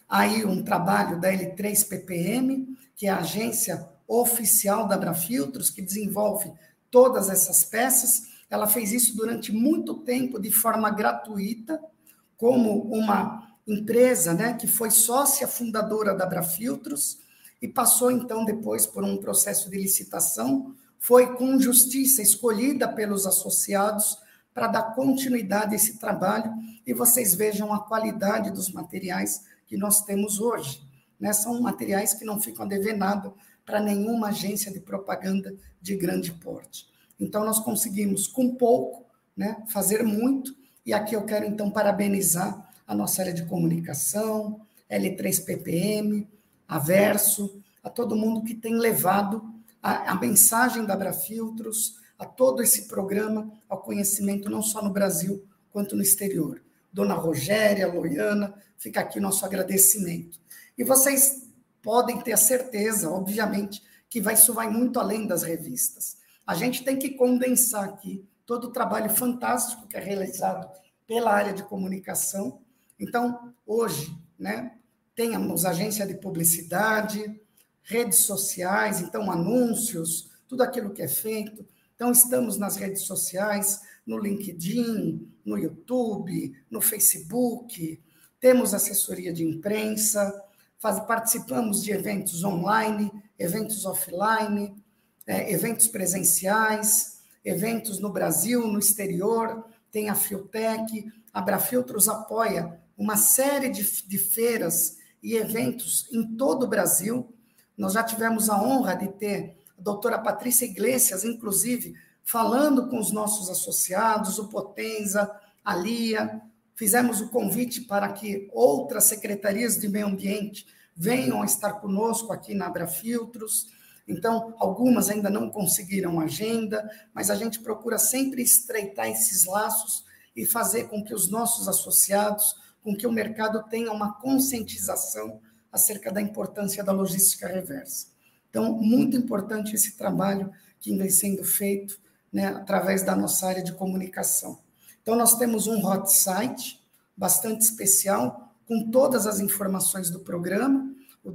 aí um trabalho da L3PPM, que é a agência oficial da Abrafiltros, que desenvolve todas essas peças. Ela fez isso durante muito tempo de forma gratuita, como uma empresa né, que foi sócia fundadora da Abrafiltros e passou então depois por um processo de licitação, foi com justiça escolhida pelos associados para dar continuidade a esse trabalho e vocês vejam a qualidade dos materiais que nós temos hoje. Né? São materiais que não ficam a dever nada para nenhuma agência de propaganda de grande porte. Então, nós conseguimos, com pouco, né, fazer muito, e aqui eu quero, então, parabenizar a nossa área de comunicação, L3PPM, a Verso, a todo mundo que tem levado a, a mensagem da Abrafiltros, a todo esse programa, ao conhecimento não só no Brasil, quanto no exterior. Dona Rogéria, Loiana, fica aqui nosso agradecimento. E vocês podem ter a certeza, obviamente, que isso vai muito além das revistas. A gente tem que condensar aqui todo o trabalho fantástico que é realizado pela área de comunicação. Então, hoje, né, temos agência de publicidade, redes sociais, então anúncios, tudo aquilo que é feito. Então, estamos nas redes sociais, no LinkedIn, no YouTube, no Facebook, temos assessoria de imprensa, faz, participamos de eventos online, eventos offline, é, eventos presenciais, eventos no Brasil, no exterior, tem a Filtec, a Brafiltros apoia uma série de, de feiras e eventos em todo o Brasil. Nós já tivemos a honra de ter a doutora Patrícia Iglesias, inclusive, falando com os nossos associados, o Potenza, a Lia, Fizemos o convite para que outras secretarias de meio ambiente venham a estar conosco aqui na Abrafiltros. Então, algumas ainda não conseguiram agenda, mas a gente procura sempre estreitar esses laços e fazer com que os nossos associados, com que o mercado tenha uma conscientização acerca da importância da logística reversa. Então, muito importante esse trabalho que vem sendo feito né, através da nossa área de comunicação. Então, nós temos um hot site bastante especial com todas as informações do programa, o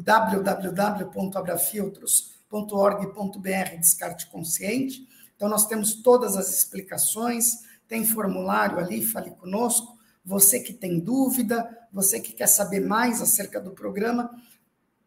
www.abrafiltros.org.br Descarte Consciente. Então, nós temos todas as explicações, tem formulário ali, fale conosco. Você que tem dúvida, você que quer saber mais acerca do programa,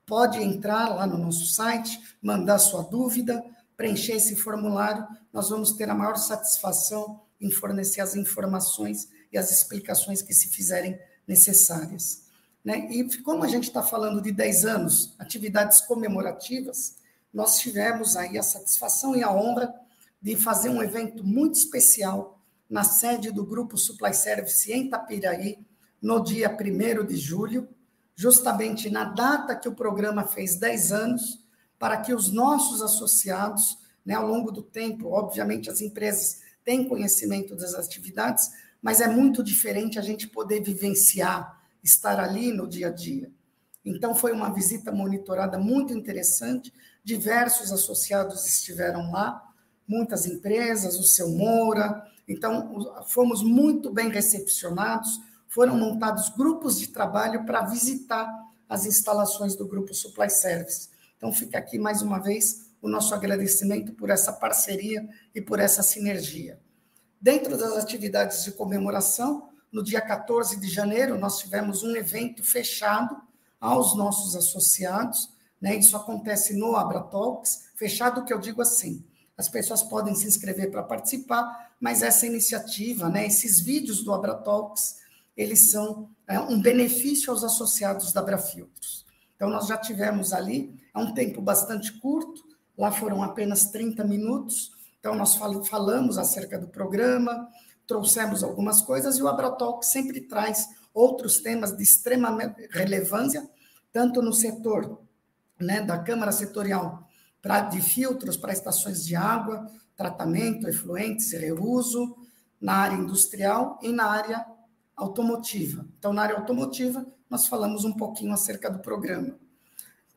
pode entrar lá no nosso site, mandar sua dúvida, preencher esse formulário. Nós vamos ter a maior satisfação em fornecer as informações e as explicações que se fizerem necessárias. Né? E como a gente está falando de 10 anos, atividades comemorativas, nós tivemos aí a satisfação e a honra de fazer um evento muito especial na sede do Grupo Supply Service em Tapiraí, no dia 1 de julho, justamente na data que o programa fez 10 anos, para que os nossos associados, né, ao longo do tempo, obviamente as empresas têm conhecimento das atividades, mas é muito diferente a gente poder vivenciar, estar ali no dia a dia. Então, foi uma visita monitorada muito interessante, diversos associados estiveram lá, muitas empresas, o seu Moura, então, fomos muito bem recepcionados, foram montados grupos de trabalho para visitar as instalações do Grupo Supply Service. Então, fica aqui mais uma vez o nosso agradecimento por essa parceria e por essa sinergia. Dentro das atividades de comemoração, no dia 14 de janeiro, nós tivemos um evento fechado aos nossos associados, né? Isso acontece no Abratalks, fechado que eu digo assim, as pessoas podem se inscrever para participar, mas essa iniciativa, né, esses vídeos do Abratalks, eles são é, um benefício aos associados da Abrafiltros. Então, nós já tivemos ali, é um tempo bastante curto, lá foram apenas 30 minutos, então nós falamos acerca do programa, trouxemos algumas coisas, e o Abratalk sempre traz outros temas de extrema relevância, tanto no setor né, da Câmara Setorial pra, de filtros para estações de água, tratamento, efluentes e reuso, na área industrial e na área automotiva. Então, na área automotiva, nós falamos um pouquinho acerca do programa.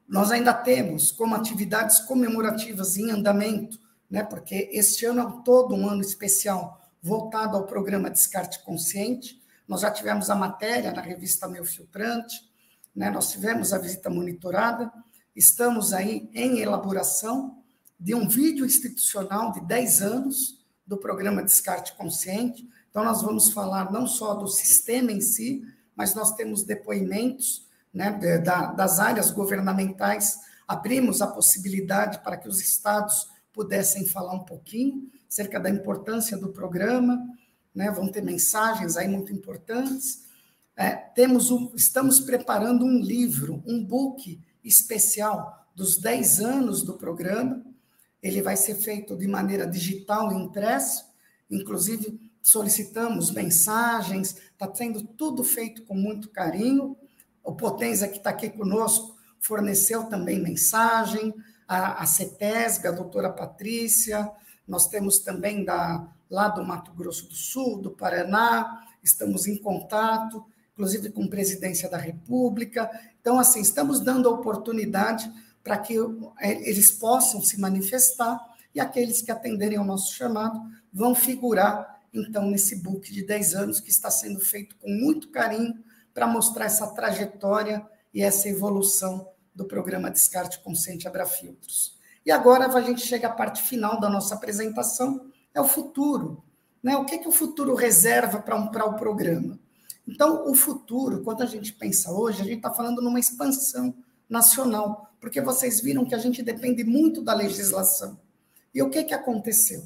Nós ainda temos como atividades comemorativas em andamento, né, porque este ano é todo um ano especial voltado ao programa Descarte Consciente. Nós já tivemos a matéria na revista Meu Filtrante, né, nós tivemos a visita monitorada, Estamos aí em elaboração de um vídeo institucional de 10 anos do programa Descarte Consciente. Então, nós vamos falar não só do sistema em si, mas nós temos depoimentos né, das áreas governamentais. Abrimos a possibilidade para que os estados pudessem falar um pouquinho acerca da importância do programa, né, vão ter mensagens aí muito importantes. É, temos um, estamos preparando um livro, um book especial dos 10 anos do programa. Ele vai ser feito de maneira digital e impresso, inclusive solicitamos mensagens, está sendo tudo feito com muito carinho. O Potenza, que está aqui conosco, forneceu também mensagem, a, a CETESG, a doutora Patrícia, nós temos também da, lá do Mato Grosso do Sul, do Paraná, estamos em contato, inclusive com a presidência da República. Então, assim, estamos dando oportunidade para que é, eles possam se manifestar e aqueles que atenderem ao nosso chamado vão figurar, então, nesse book de 10 anos que está sendo feito com muito carinho para mostrar essa trajetória e essa evolução do programa Descarte Consciente Abrafiltros. E agora a gente chega à parte final da nossa apresentação, é o futuro. Né? O que, que o futuro reserva para um, o programa? Então, o futuro, quando a gente pensa hoje, a gente está falando numa expansão nacional, porque vocês viram que a gente depende muito da legislação. E o que, que aconteceu?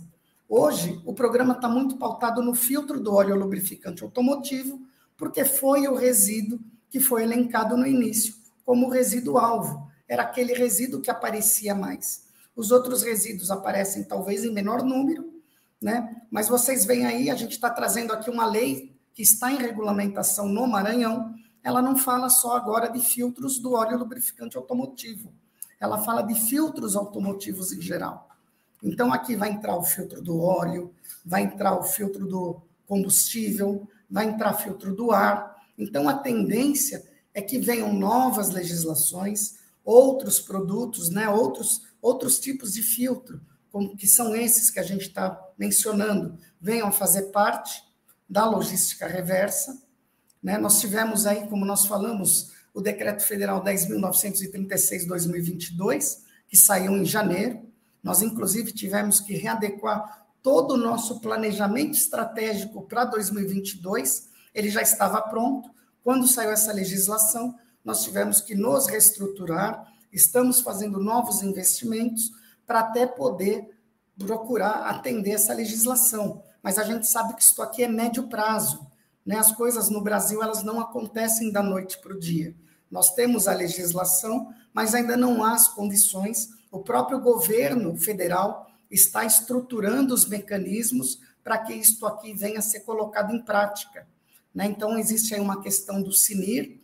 Hoje, o programa está muito pautado no filtro do óleo lubrificante automotivo, porque foi o resíduo que foi elencado no início como resíduo-alvo. Era aquele resíduo que aparecia mais. Os outros resíduos aparecem talvez em menor número, né? mas vocês veem aí, a gente está trazendo aqui uma lei que está em regulamentação no Maranhão, ela não fala só agora de filtros do óleo lubrificante automotivo, ela fala de filtros automotivos em geral. Então, aqui vai entrar o filtro do óleo, vai entrar o filtro do combustível, vai entrar filtro do ar. Então, a tendência é que venham novas legislações, outros produtos, né, outros, outros tipos de filtro, como que são esses que a gente está mencionando, venham a fazer parte da logística reversa. Né? Nós tivemos aí, como nós falamos, o Decreto Federal 10.936-2022, que saiu em janeiro. Nós, inclusive, tivemos que readequar todo o nosso planejamento estratégico para 2022. Ele já estava pronto. Quando saiu essa legislação, nós tivemos que nos reestruturar, estamos fazendo novos investimentos para até poder procurar atender essa legislação. Mas a gente sabe que isso aqui é médio prazo. Né? As coisas no Brasil elas não acontecem da noite para o dia. Nós temos a legislação, mas ainda não há as condições. O próprio governo federal está estruturando os mecanismos para que isto aqui venha a ser colocado em prática. Né? Então, existe aí uma questão do CINIR,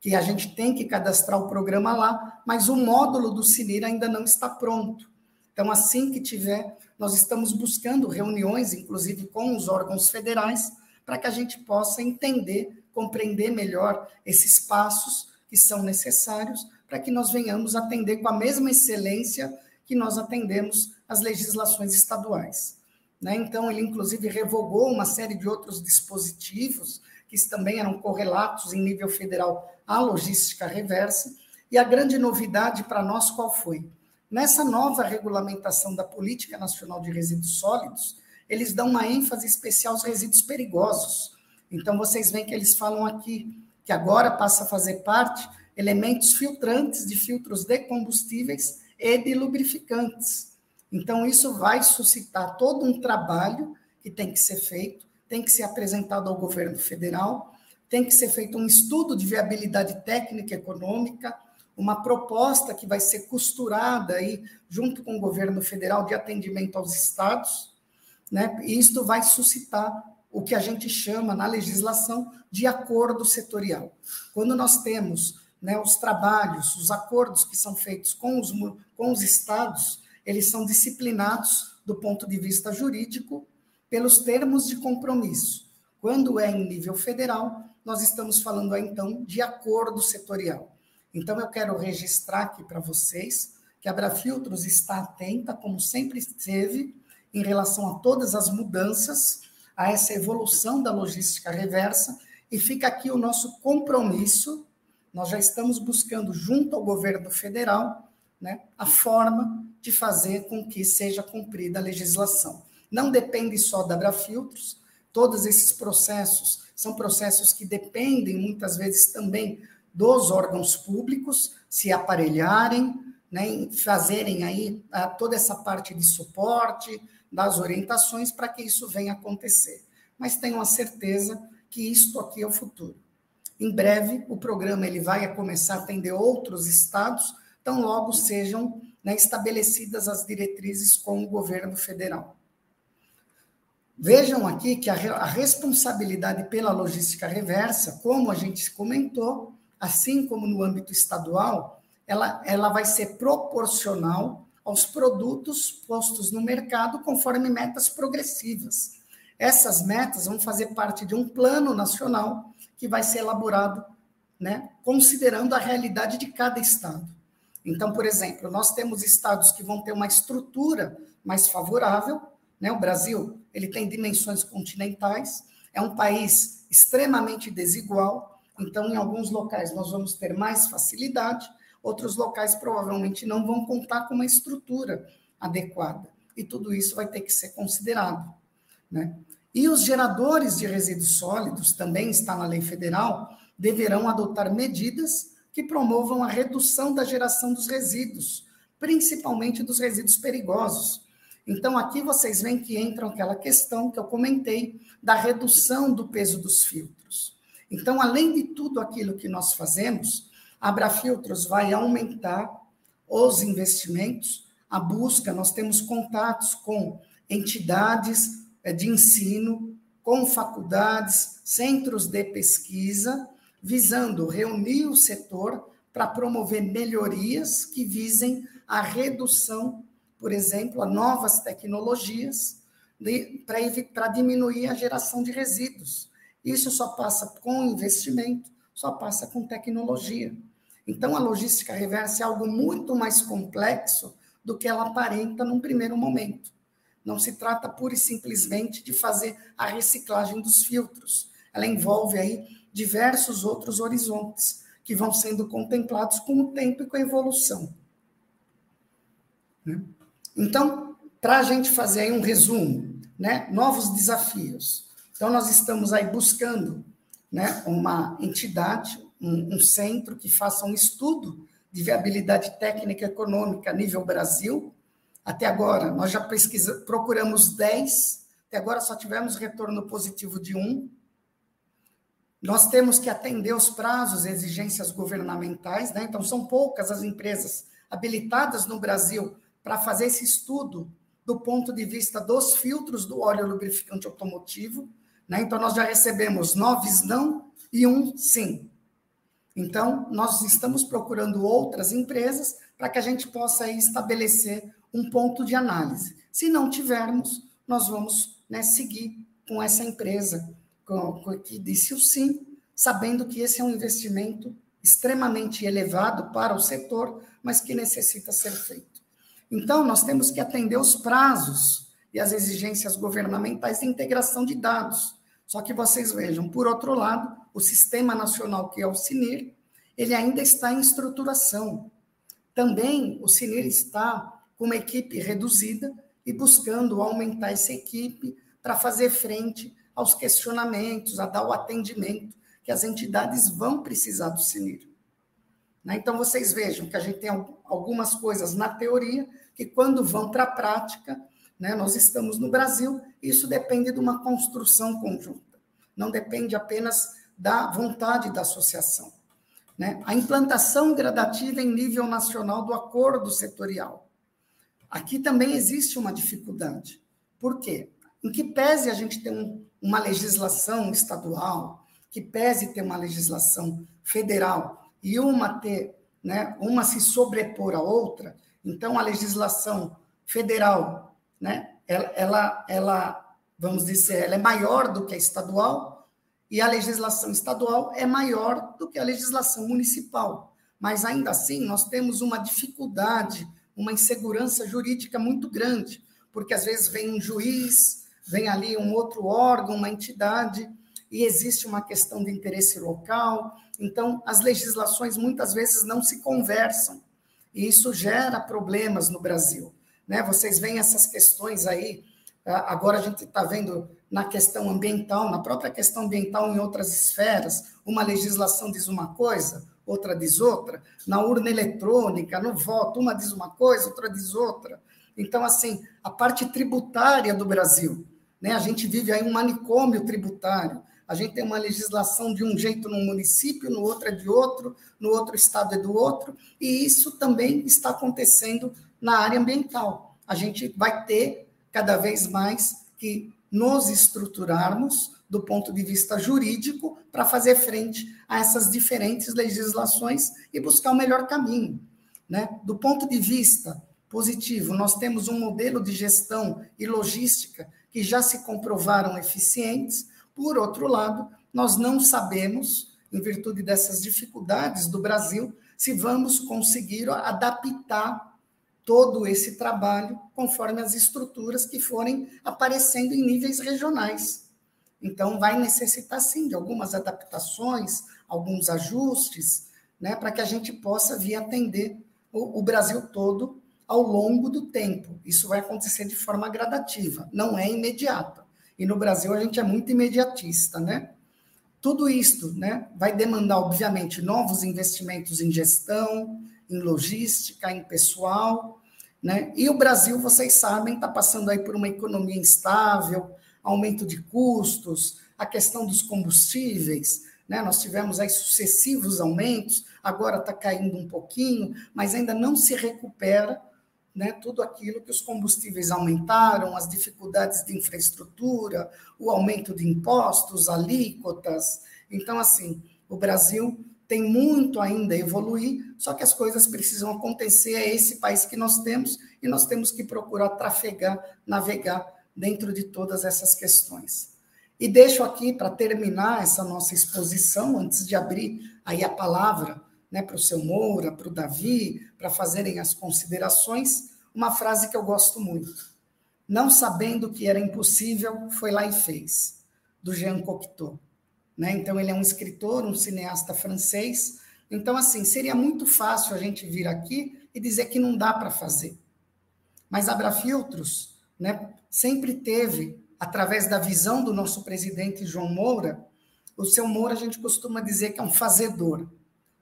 que a gente tem que cadastrar o programa lá, mas o módulo do CINIR ainda não está pronto. Então, assim que tiver, nós estamos buscando reuniões, inclusive com os órgãos federais, para que a gente possa entender, compreender melhor esses passos que são necessários para que nós venhamos atender com a mesma excelência que nós atendemos as legislações estaduais. Né? Então, ele, inclusive, revogou uma série de outros dispositivos que também eram correlatos em nível federal à logística reversa. E a grande novidade para nós qual foi? Nessa nova regulamentação da Política Nacional de Resíduos Sólidos, eles dão uma ênfase especial aos resíduos perigosos. Então, vocês veem que eles falam aqui que agora passa a fazer parte elementos filtrantes de filtros de combustíveis e de lubrificantes. Então, isso vai suscitar todo um trabalho que tem que ser feito, tem que ser apresentado ao governo federal, tem que ser feito um estudo de viabilidade técnica e econômica, uma proposta que vai ser costurada aí junto com o governo federal de atendimento aos estados, né? E isto vai suscitar o que a gente chama na legislação de acordo setorial. Quando nós temos né, os trabalhos, os acordos que são feitos com os, com os estados, eles são disciplinados do ponto de vista jurídico pelos termos de compromisso. Quando é em nível federal, nós estamos falando então de acordo setorial. Então, eu quero registrar aqui para vocês que a Brafiltros está atenta, como sempre esteve, em relação a todas as mudanças, a essa evolução da logística reversa, e fica aqui o nosso compromisso. Nós já estamos buscando, junto ao governo federal, né, a forma de fazer com que seja cumprida a legislação. Não depende só da Brafiltros, todos esses processos são processos que dependem muitas vezes também dos órgãos públicos se aparelharem, né, fazerem aí ah, toda essa parte de suporte, das orientações para que isso venha acontecer. Mas tenham a certeza que isto aqui é o futuro. Em breve, o programa ele vai começar a atender outros estados, tão logo sejam né, estabelecidas as diretrizes com o governo federal. Vejam aqui que a, a responsabilidade pela logística reversa, como a gente comentou, assim como no âmbito estadual, ela, ela vai ser proporcional aos produtos postos no mercado conforme metas progressivas. Essas metas vão fazer parte de um plano nacional que vai ser elaborado, né, considerando a realidade de cada estado. Então, por exemplo, nós temos estados que vão ter uma estrutura mais favorável, né? O Brasil, ele tem dimensões continentais, é um país extremamente desigual, então, em alguns locais, nós vamos ter mais facilidade, outros locais provavelmente não vão contar com uma estrutura adequada. E tudo isso vai ter que ser considerado. Né? E os geradores de resíduos sólidos, também está na lei federal, deverão adotar medidas que promovam a redução da geração dos resíduos, principalmente dos resíduos perigosos. Então, aqui vocês veem que entra aquela questão que eu comentei da redução do peso dos filtros. Então, além de tudo aquilo que nós fazemos, a Abrafiltros vai aumentar os investimentos, a busca, nós temos contatos com entidades eh, de ensino, com faculdades, centros de pesquisa, visando reunir o setor para promover melhorias que visem a redução, por exemplo, a novas tecnologias para diminuir a geração de resíduos. Isso só passa com investimento, só passa com tecnologia. Então, a logística reversa é algo muito mais complexo do que ela aparenta num primeiro momento. Não se trata pura e simplesmente de fazer a reciclagem dos filtros. Ela envolve aí diversos outros horizontes que vão sendo contemplados com o tempo e com a evolução. Né? Então, para a gente fazer aí um resumo, né? novos desafios. Então, nós estamos aí buscando né, uma entidade, um, um centro que faça um estudo de viabilidade técnica e econômica nível Brasil. Até agora, nós já pesquisa, procuramos 10, até agora só tivemos retorno positivo de um. Nós temos que atender os prazos e exigências governamentais, né? então são poucas as empresas habilitadas no Brasil para fazer esse estudo do ponto de vista dos filtros do óleo lubrificante automotivo. Né? Então, nós já recebemos nove não e um sim. Então, nós estamos procurando outras empresas para que a gente possa estabelecer um ponto de análise. Se não tivermos, nós vamos né, seguir com essa empresa que disse o sim, sabendo que esse é um investimento extremamente elevado para o setor, mas que necessita ser feito. Então, nós temos que atender os prazos e as exigências governamentais de integração de dados. Só que vocês vejam, por outro lado, o Sistema Nacional, que é o CINIR, ele ainda está em estruturação. Também o CINIR está com uma equipe reduzida e buscando aumentar essa equipe para fazer frente aos questionamentos, a dar o atendimento que as entidades vão precisar do CINIR. Né? Então, vocês vejam que a gente tem algumas coisas na teoria que, quando vão para a prática, né, nós estamos no Brasil, isso depende de uma construção conjunta, não depende apenas da vontade da associação. Né? A implantação gradativa em nível nacional do acordo setorial. Aqui também existe uma dificuldade. Por quê? Em que pese a gente ter um, uma legislação estadual, que pese ter uma legislação federal e uma ter, né, uma se sobrepor à outra, então a legislação federal, né, ela, ela, ela, vamos dizer, ela é maior do que a estadual e a legislação estadual é maior do que a legislação municipal. Mas ainda assim, nós temos uma dificuldade, uma insegurança jurídica muito grande, porque às vezes vem um juiz, vem ali um outro órgão, uma entidade, e existe uma questão de interesse local. Então, as legislações muitas vezes não se conversam, e isso gera problemas no Brasil. Né? Vocês veem essas questões aí, agora a gente está vendo na questão ambiental, na própria questão ambiental em outras esferas, uma legislação diz uma coisa, outra diz outra, na urna eletrônica, no voto, uma diz uma coisa, outra diz outra. Então, assim, a parte tributária do Brasil, né? A gente vive aí um manicômio tributário. A gente tem uma legislação de um jeito num município, no outro é de outro, no outro estado é do outro, e isso também está acontecendo na área ambiental. A gente vai ter cada vez mais que nos estruturarmos do ponto de vista jurídico para fazer frente a essas diferentes legislações e buscar o melhor caminho. Né? Do ponto de vista positivo, nós temos um modelo de gestão e logística que já se comprovaram eficientes, por outro lado, nós não sabemos, em virtude dessas dificuldades do Brasil, se vamos conseguir adaptar todo esse trabalho conforme as estruturas que forem aparecendo em níveis regionais. Então, vai necessitar, sim, de algumas adaptações, alguns ajustes, né, para que a gente possa vir atender o, o Brasil todo ao longo do tempo. Isso vai acontecer de forma gradativa, não é imediata. E no Brasil a gente é muito imediatista, né? Tudo isto, né, vai demandar obviamente novos investimentos em gestão, em logística, em pessoal, né? E o Brasil, vocês sabem, está passando aí por uma economia instável, aumento de custos, a questão dos combustíveis, né? Nós tivemos aí sucessivos aumentos, agora está caindo um pouquinho, mas ainda não se recupera né, tudo aquilo que os combustíveis aumentaram, as dificuldades de infraestrutura, o aumento de impostos, alíquotas. Então, assim, o Brasil tem muito ainda a evoluir, só que as coisas precisam acontecer. É esse país que nós temos e nós temos que procurar trafegar, navegar dentro de todas essas questões. E deixo aqui, para terminar essa nossa exposição, antes de abrir aí a palavra né, para o seu Moura, para o Davi, para fazerem as considerações, uma frase que eu gosto muito. Não sabendo que era impossível, foi lá e fez, do Jean Cocteau. Né? Então, ele é um escritor, um cineasta francês. Então, assim, seria muito fácil a gente vir aqui e dizer que não dá para fazer. Mas Abra Filtros né, sempre teve, através da visão do nosso presidente João Moura, o seu Moura a gente costuma dizer que é um fazedor.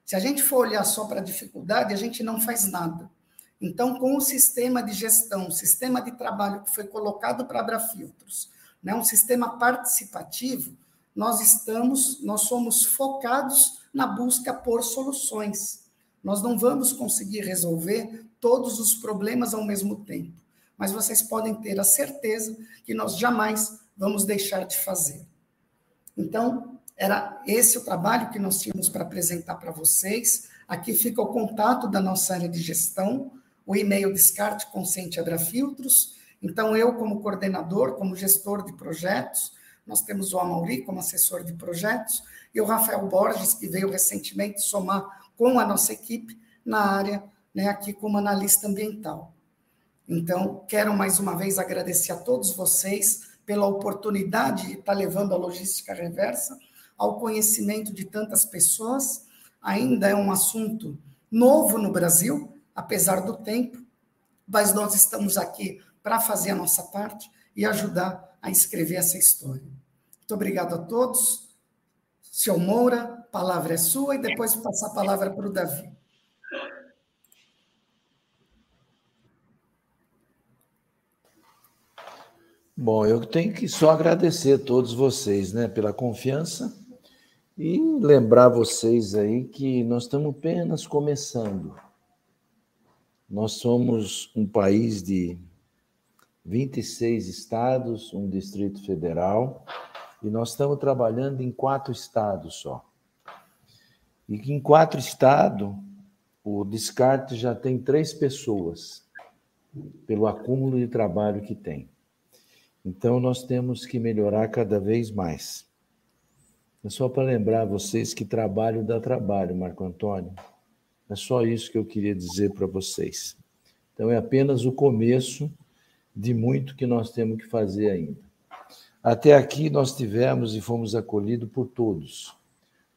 Se a gente for olhar só para a dificuldade, a gente não faz nada. Então, com o sistema de gestão, o sistema de trabalho que foi colocado para Abra Filtros, né, um sistema participativo, nós estamos, nós somos focados na busca por soluções. Nós não vamos conseguir resolver todos os problemas ao mesmo tempo, mas vocês podem ter a certeza que nós jamais vamos deixar de fazer. Então, era esse o trabalho que nós tínhamos para apresentar para vocês. Aqui fica o contato da nossa área de gestão, o e-mail descarte consciente. Então, eu, como coordenador, como gestor de projetos, nós temos o Amauri como assessor de projetos e o Rafael Borges, que veio recentemente somar com a nossa equipe na área, né, aqui como analista ambiental. Então, quero mais uma vez agradecer a todos vocês pela oportunidade de estar levando a logística reversa ao conhecimento de tantas pessoas. Ainda é um assunto novo no Brasil, apesar do tempo, mas nós estamos aqui para fazer a nossa parte e ajudar a escrever essa história. Muito obrigado a todos. Seu Moura, a palavra é sua e depois passar a palavra para o Davi. Bom, eu tenho que só agradecer a todos vocês, né, pela confiança e lembrar vocês aí que nós estamos apenas começando. Nós somos um país de 26 estados, um distrito federal, e nós estamos trabalhando em quatro estados só. E em quatro estados, o descarte já tem três pessoas, pelo acúmulo de trabalho que tem. Então, nós temos que melhorar cada vez mais. É só para lembrar vocês que trabalho dá trabalho, Marco Antônio. É só isso que eu queria dizer para vocês. Então, é apenas o começo de muito que nós temos que fazer ainda. Até aqui nós tivemos e fomos acolhidos por todos,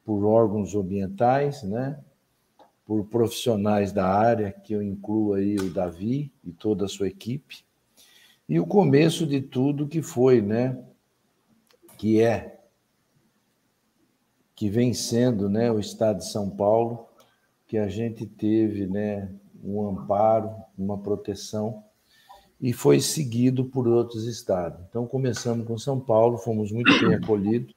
por órgãos ambientais, né? por profissionais da área, que eu incluo aí o Davi e toda a sua equipe, e o começo de tudo que foi, né? que é que vem sendo né, o Estado de São Paulo, que a gente teve né, um amparo, uma proteção, e foi seguido por outros estados. Então, começamos com São Paulo, fomos muito bem acolhidos.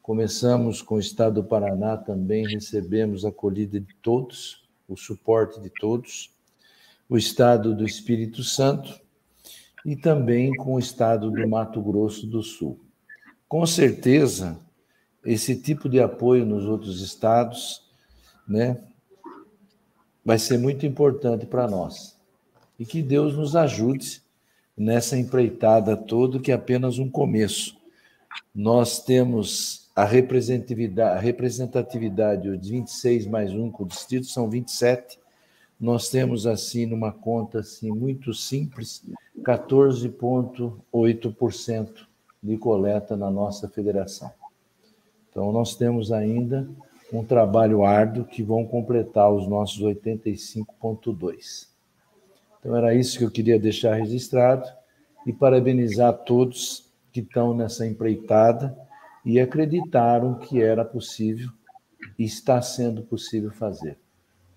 Começamos com o estado do Paraná também, recebemos a acolhida de todos, o suporte de todos. O estado do Espírito Santo e também com o estado do Mato Grosso do Sul. Com certeza, esse tipo de apoio nos outros estados, né, vai ser muito importante para nós. E que Deus nos ajude nessa empreitada toda, que é apenas um começo. Nós temos a representatividade, a representatividade de 26 mais um com o distrito, são 27. Nós temos, assim, numa conta assim, muito simples, 14,8% de coleta na nossa federação. Então, nós temos ainda um trabalho árduo que vão completar os nossos 85,2. Então, era isso que eu queria deixar registrado e parabenizar todos que estão nessa empreitada e acreditaram que era possível e está sendo possível fazer.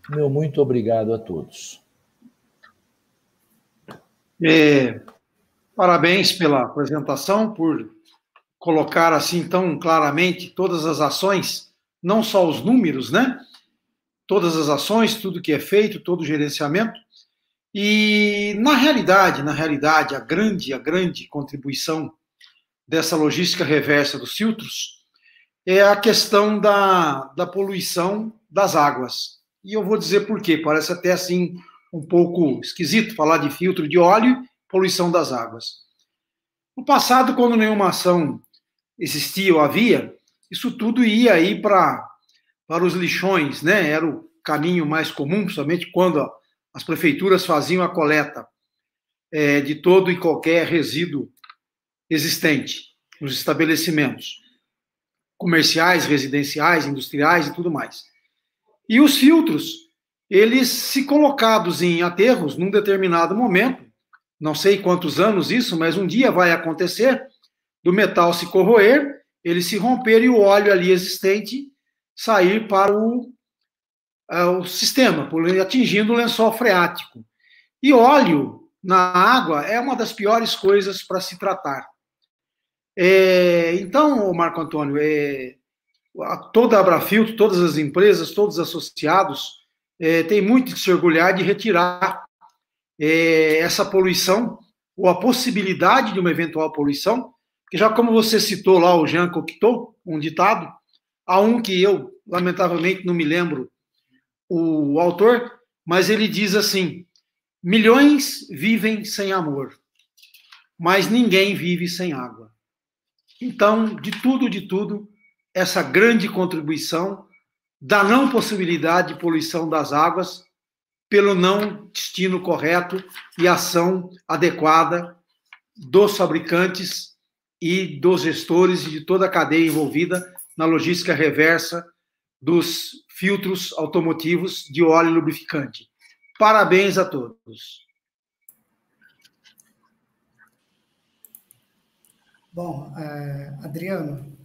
Meu muito obrigado a todos. É, parabéns pela apresentação, por colocar assim tão claramente todas as ações, não só os números, né? Todas as ações, tudo que é feito, todo o gerenciamento. E na realidade, na realidade, a grande, a grande contribuição dessa logística reversa dos filtros é a questão da, da poluição das águas. E eu vou dizer por quê. Parece até assim um pouco esquisito falar de filtro de óleo, poluição das águas. No passado, quando nenhuma ação existia ou havia, isso tudo ia aí para para os lixões, né? Era o caminho mais comum, principalmente quando as prefeituras faziam a coleta é, de todo e qualquer resíduo existente nos estabelecimentos comerciais, residenciais, industriais e tudo mais. E os filtros, eles se colocados em aterros num determinado momento, não sei quantos anos isso, mas um dia vai acontecer, do metal se corroer, ele se romper e o óleo ali existente sair para o, uh, o sistema, atingindo o lençol freático. E óleo na água é uma das piores coisas para se tratar. É, então, Marco Antônio, é, toda a Abrafiltro, todas as empresas, todos os associados, é, têm muito que se orgulhar de retirar é, essa poluição, ou a possibilidade de uma eventual poluição, que já como você citou lá o Jean Cocteau, um ditado, há um que eu, lamentavelmente, não me lembro o autor, mas ele diz assim: milhões vivem sem amor, mas ninguém vive sem água. Então, de tudo, de tudo, essa grande contribuição da não possibilidade de poluição das águas pelo não destino correto e ação adequada dos fabricantes e dos gestores e de toda a cadeia envolvida na logística reversa dos filtros automotivos de óleo lubrificante. Parabéns a todos. Bom, uh, Adriano,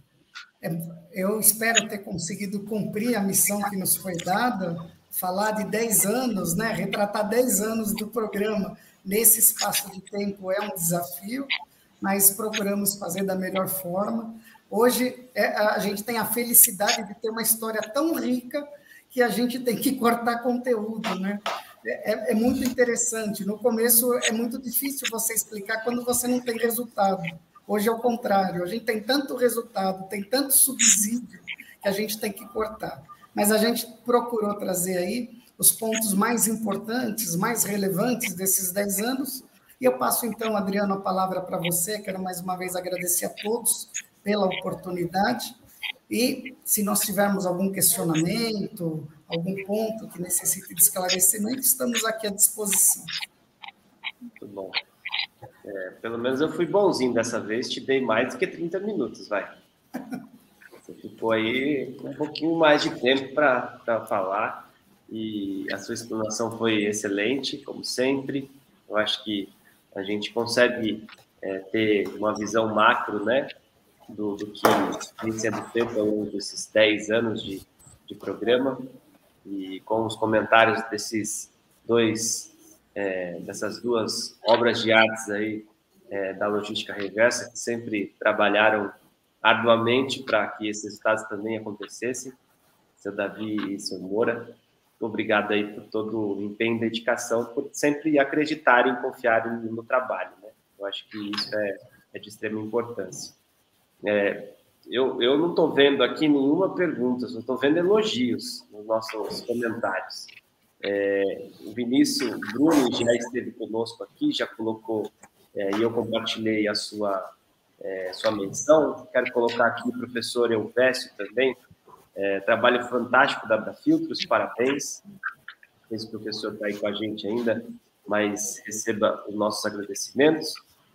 é, eu espero ter conseguido cumprir a missão que nos foi dada, falar de 10 anos, né, retratar 10 anos do programa nesse espaço de tempo é um desafio, mas procuramos fazer da melhor forma. Hoje é, a gente tem a felicidade de ter uma história tão rica que a gente tem que cortar conteúdo, né? É, é, é muito interessante. No começo é muito difícil você explicar quando você não tem resultado. Hoje é o contrário, a gente tem tanto resultado, tem tanto subsídio que a gente tem que cortar. Mas a gente procurou trazer aí os pontos mais importantes, mais relevantes desses 10 anos. E eu passo então, Adriano, a palavra para você. Quero mais uma vez agradecer a todos pela oportunidade. E se nós tivermos algum questionamento, algum ponto que necessite de esclarecimento, estamos aqui à disposição. Muito bom. É, pelo menos eu fui bonzinho dessa vez, te dei mais do que 30 minutos, vai. Você ficou aí um pouquinho mais de tempo para falar e a sua explanação foi excelente, como sempre. Eu acho que a gente consegue é, ter uma visão macro, né, do, do que vem sendo feito ao longo desses 10 anos de, de programa e com os comentários desses dois é, dessas duas obras de artes aí é, da logística reversa, que sempre trabalharam arduamente para que esses resultados também acontecessem, seu Davi e seu Moura. Obrigado aí por todo o empenho e dedicação, por sempre acreditarem e confiarem no trabalho. Né? Eu acho que isso é, é de extrema importância. É, eu, eu não estou vendo aqui nenhuma pergunta, só estou vendo elogios nos nossos comentários. É, o Vinícius Bruno já esteve conosco aqui, já colocou, é, e eu compartilhei a sua, é, sua menção. Quero colocar aqui o professor Elvésio também, é, trabalho fantástico da Abrafiltros, parabéns. Esse professor está aí com a gente ainda, mas receba os nossos agradecimentos.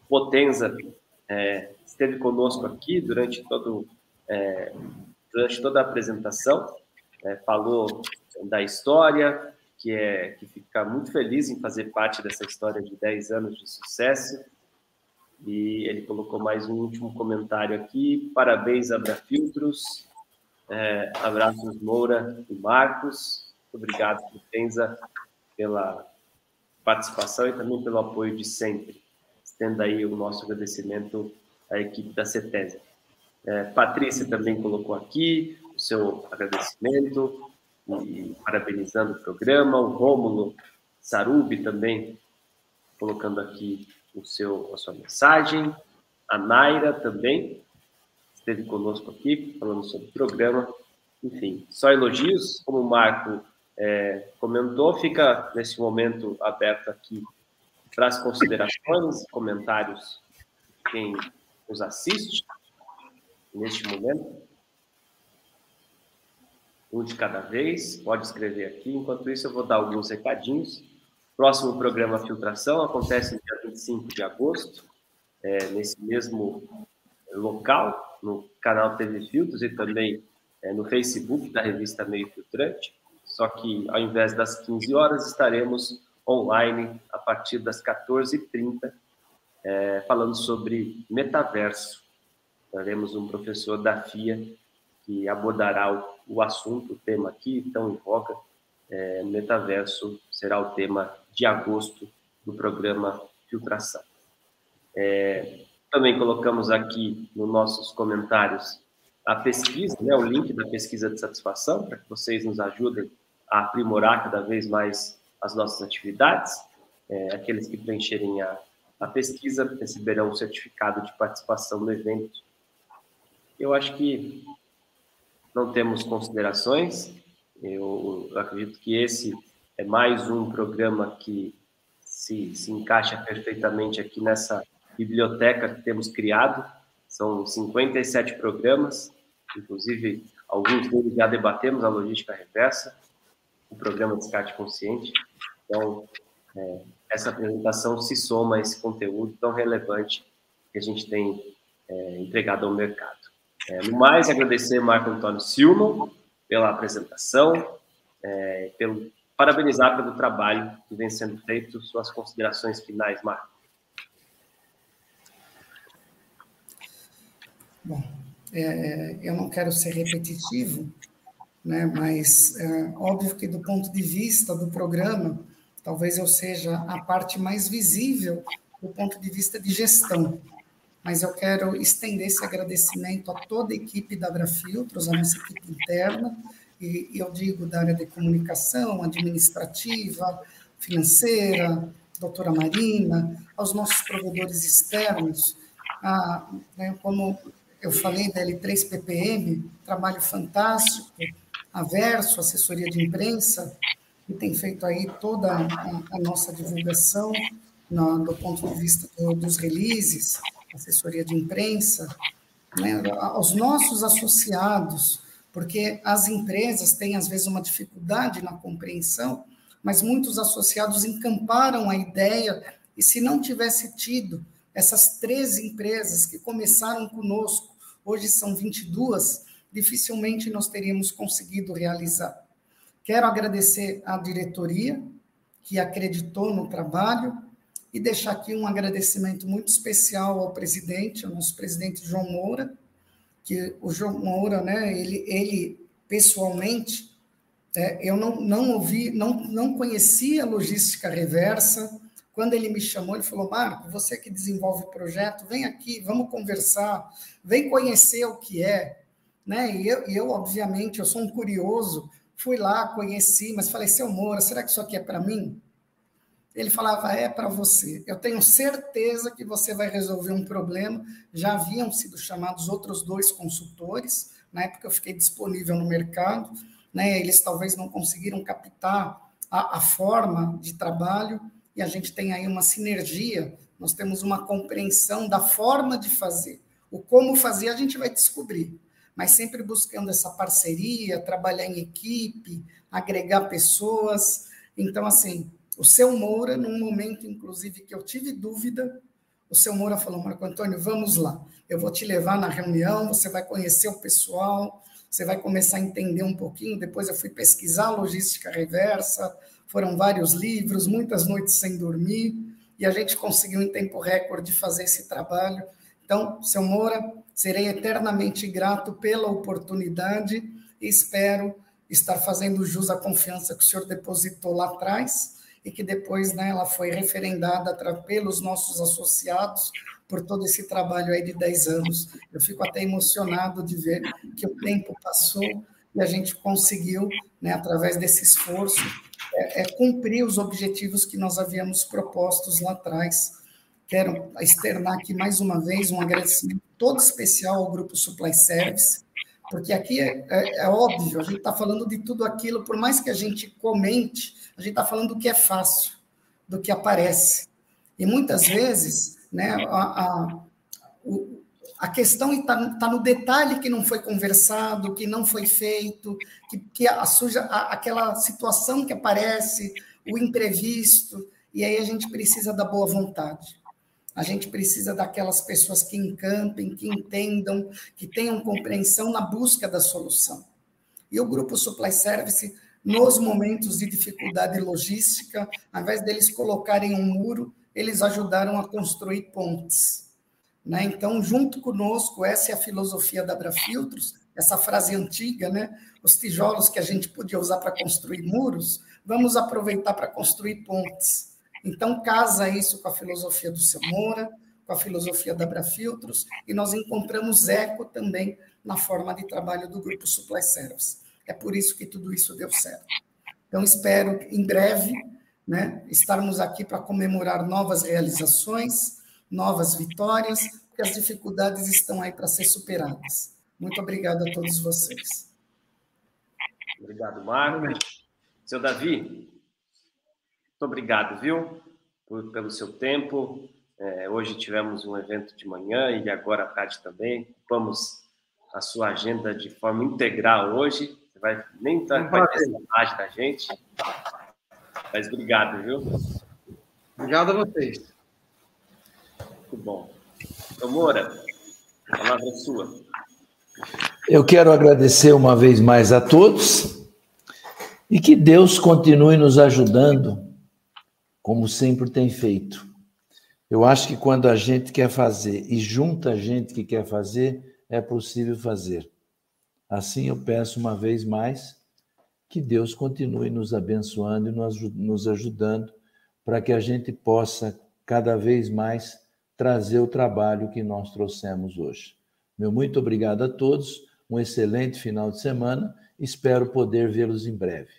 Potenza é, esteve conosco aqui durante, todo, é, durante toda a apresentação, falou da história, que é que fica muito feliz em fazer parte dessa história de 10 anos de sucesso. E ele colocou mais um último comentário aqui. Parabéns, Abrafiltros. É, abraços, Moura e Marcos. Obrigado, Tenza, pela participação e também pelo apoio de sempre. Estenda aí o nosso agradecimento à equipe da CETESA. É, Patrícia também colocou aqui o seu agradecimento e parabenizando o programa. O Rômulo Sarubi também colocando aqui o seu, a sua mensagem. A Naira também esteve conosco aqui, falando sobre o programa. Enfim, só elogios, como o Marco é, comentou, fica nesse momento aberto aqui para as considerações, comentários quem nos assiste neste momento. Um de cada vez, pode escrever aqui. Enquanto isso, eu vou dar alguns recadinhos. Próximo programa Filtração acontece no dia 25 de agosto, é, nesse mesmo local, no canal TV Filtros e também é, no Facebook da revista Meio Filtrante. Só que ao invés das 15 horas, estaremos online a partir das 14h30, é, falando sobre metaverso. Teremos um professor da FIA que abordará o, o assunto, o tema aqui tão em voga. É, metaverso será o tema de agosto do programa Filtração. É, também colocamos aqui nos nossos comentários a pesquisa, né, o link da pesquisa de satisfação, para que vocês nos ajudem a aprimorar cada vez mais as nossas atividades. É, aqueles que preencherem a, a pesquisa receberão o certificado de participação no evento. Eu acho que não temos considerações. Eu acredito que esse é mais um programa que se, se encaixa perfeitamente aqui nessa biblioteca que temos criado. São 57 programas, inclusive alguns deles já debatemos a logística reversa, o programa Descarte Consciente. Então, é, essa apresentação se soma a esse conteúdo tão relevante que a gente tem é, entregado ao mercado. É, no mais, agradecer Marco Antônio Silman pela apresentação, é, pelo, parabenizar pelo trabalho que vem sendo feito, suas considerações finais, Marco. Bom, é, eu não quero ser repetitivo, né, mas é, óbvio que do ponto de vista do programa, talvez eu seja a parte mais visível do ponto de vista de gestão. Mas eu quero estender esse agradecimento a toda a equipe da Abrafiltros, a nossa equipe interna, e eu digo da área de comunicação, administrativa, financeira, doutora Marina, aos nossos provedores externos, a, né, como eu falei da L3 PPM, trabalho fantástico, a Verso, assessoria de imprensa, que tem feito aí toda a, a nossa divulgação no, do ponto de vista do, dos releases, assessoria de imprensa, né, aos nossos associados, porque as empresas têm, às vezes, uma dificuldade na compreensão, mas muitos associados encamparam a ideia, e se não tivesse tido essas três empresas que começaram conosco, hoje são 22, dificilmente nós teríamos conseguido realizar. Quero agradecer à diretoria, que acreditou no trabalho, e deixar aqui um agradecimento muito especial ao presidente, ao nosso presidente João Moura, que o João Moura, né, ele, ele pessoalmente, é, eu não, não ouvi, não, não conhecia logística reversa, quando ele me chamou, ele falou: Marco, você que desenvolve o projeto, vem aqui, vamos conversar, vem conhecer o que é. Né? E eu, eu, obviamente, eu sou um curioso, fui lá, conheci, mas falei: seu Moura, será que isso aqui é para mim? Ele falava: é para você. Eu tenho certeza que você vai resolver um problema. Já haviam sido chamados outros dois consultores, na época eu fiquei disponível no mercado, né? eles talvez não conseguiram captar a, a forma de trabalho e a gente tem aí uma sinergia, nós temos uma compreensão da forma de fazer. O como fazer a gente vai descobrir, mas sempre buscando essa parceria, trabalhar em equipe, agregar pessoas. Então, assim, o seu Moura, num momento, inclusive, que eu tive dúvida, o seu Moura falou, Marco Antônio, vamos lá, eu vou te levar na reunião, você vai conhecer o pessoal, você vai começar a entender um pouquinho. Depois eu fui pesquisar logística reversa, foram vários livros, muitas noites sem dormir, e a gente conseguiu em tempo recorde fazer esse trabalho. Então, seu Moura, serei eternamente grato pela oportunidade e espero estar fazendo jus à confiança que o senhor depositou lá atrás e que depois né, ela foi referendada pelos nossos associados por todo esse trabalho aí de 10 anos. Eu fico até emocionado de ver que o tempo passou e a gente conseguiu, né, através desse esforço, é, é cumprir os objetivos que nós havíamos propostos lá atrás. Quero externar aqui mais uma vez um agradecimento todo especial ao Grupo Supply Service, porque aqui é, é, é óbvio, a gente está falando de tudo aquilo, por mais que a gente comente, a gente está falando do que é fácil, do que aparece. E muitas vezes, né, a, a, o, a questão está tá no detalhe que não foi conversado, que não foi feito, que, que a suja, a, aquela situação que aparece, o imprevisto, e aí a gente precisa da boa vontade. A gente precisa daquelas pessoas que encampem, que entendam, que tenham compreensão na busca da solução. E o grupo Supply Service, nos momentos de dificuldade logística, ao invés deles colocarem um muro, eles ajudaram a construir pontes. Né? Então, junto conosco, essa é a filosofia da Abrafiltros, essa frase antiga, né? os tijolos que a gente podia usar para construir muros, vamos aproveitar para construir pontes. Então, casa isso com a filosofia do seu Moura, com a filosofia da Abrafiltros, e nós encontramos eco também na forma de trabalho do Grupo Supply Service. É por isso que tudo isso deu certo. Então, espero em breve né, estarmos aqui para comemorar novas realizações, novas vitórias, porque as dificuldades estão aí para ser superadas. Muito obrigado a todos vocês. Obrigado, Marcos. Seu Davi, muito obrigado, viu, por, pelo seu tempo. É, hoje tivemos um evento de manhã e agora à tarde também. Vamos a sua agenda de forma integral hoje. Você vai nem tá, vai ter imagem da gente. Mas obrigado, viu? Obrigado a vocês. Muito bom. Então, Moura, a palavra é sua. Eu quero agradecer uma vez mais a todos e que Deus continue nos ajudando como sempre tem feito. Eu acho que quando a gente quer fazer e junta a gente que quer fazer, é possível fazer. Assim eu peço uma vez mais que Deus continue nos abençoando e nos ajudando para que a gente possa cada vez mais trazer o trabalho que nós trouxemos hoje. Meu muito obrigado a todos, um excelente final de semana, espero poder vê-los em breve.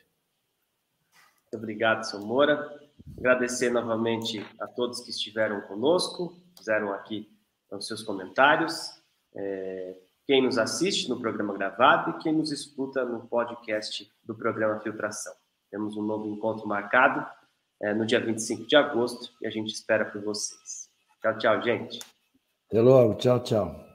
Obrigado, seu Moura. Agradecer novamente a todos que estiveram conosco, fizeram aqui os seus comentários, é, quem nos assiste no programa gravado e quem nos escuta no podcast do programa Filtração. Temos um novo encontro marcado é, no dia 25 de agosto e a gente espera por vocês. Tchau, tchau, gente. Até logo. Tchau, tchau.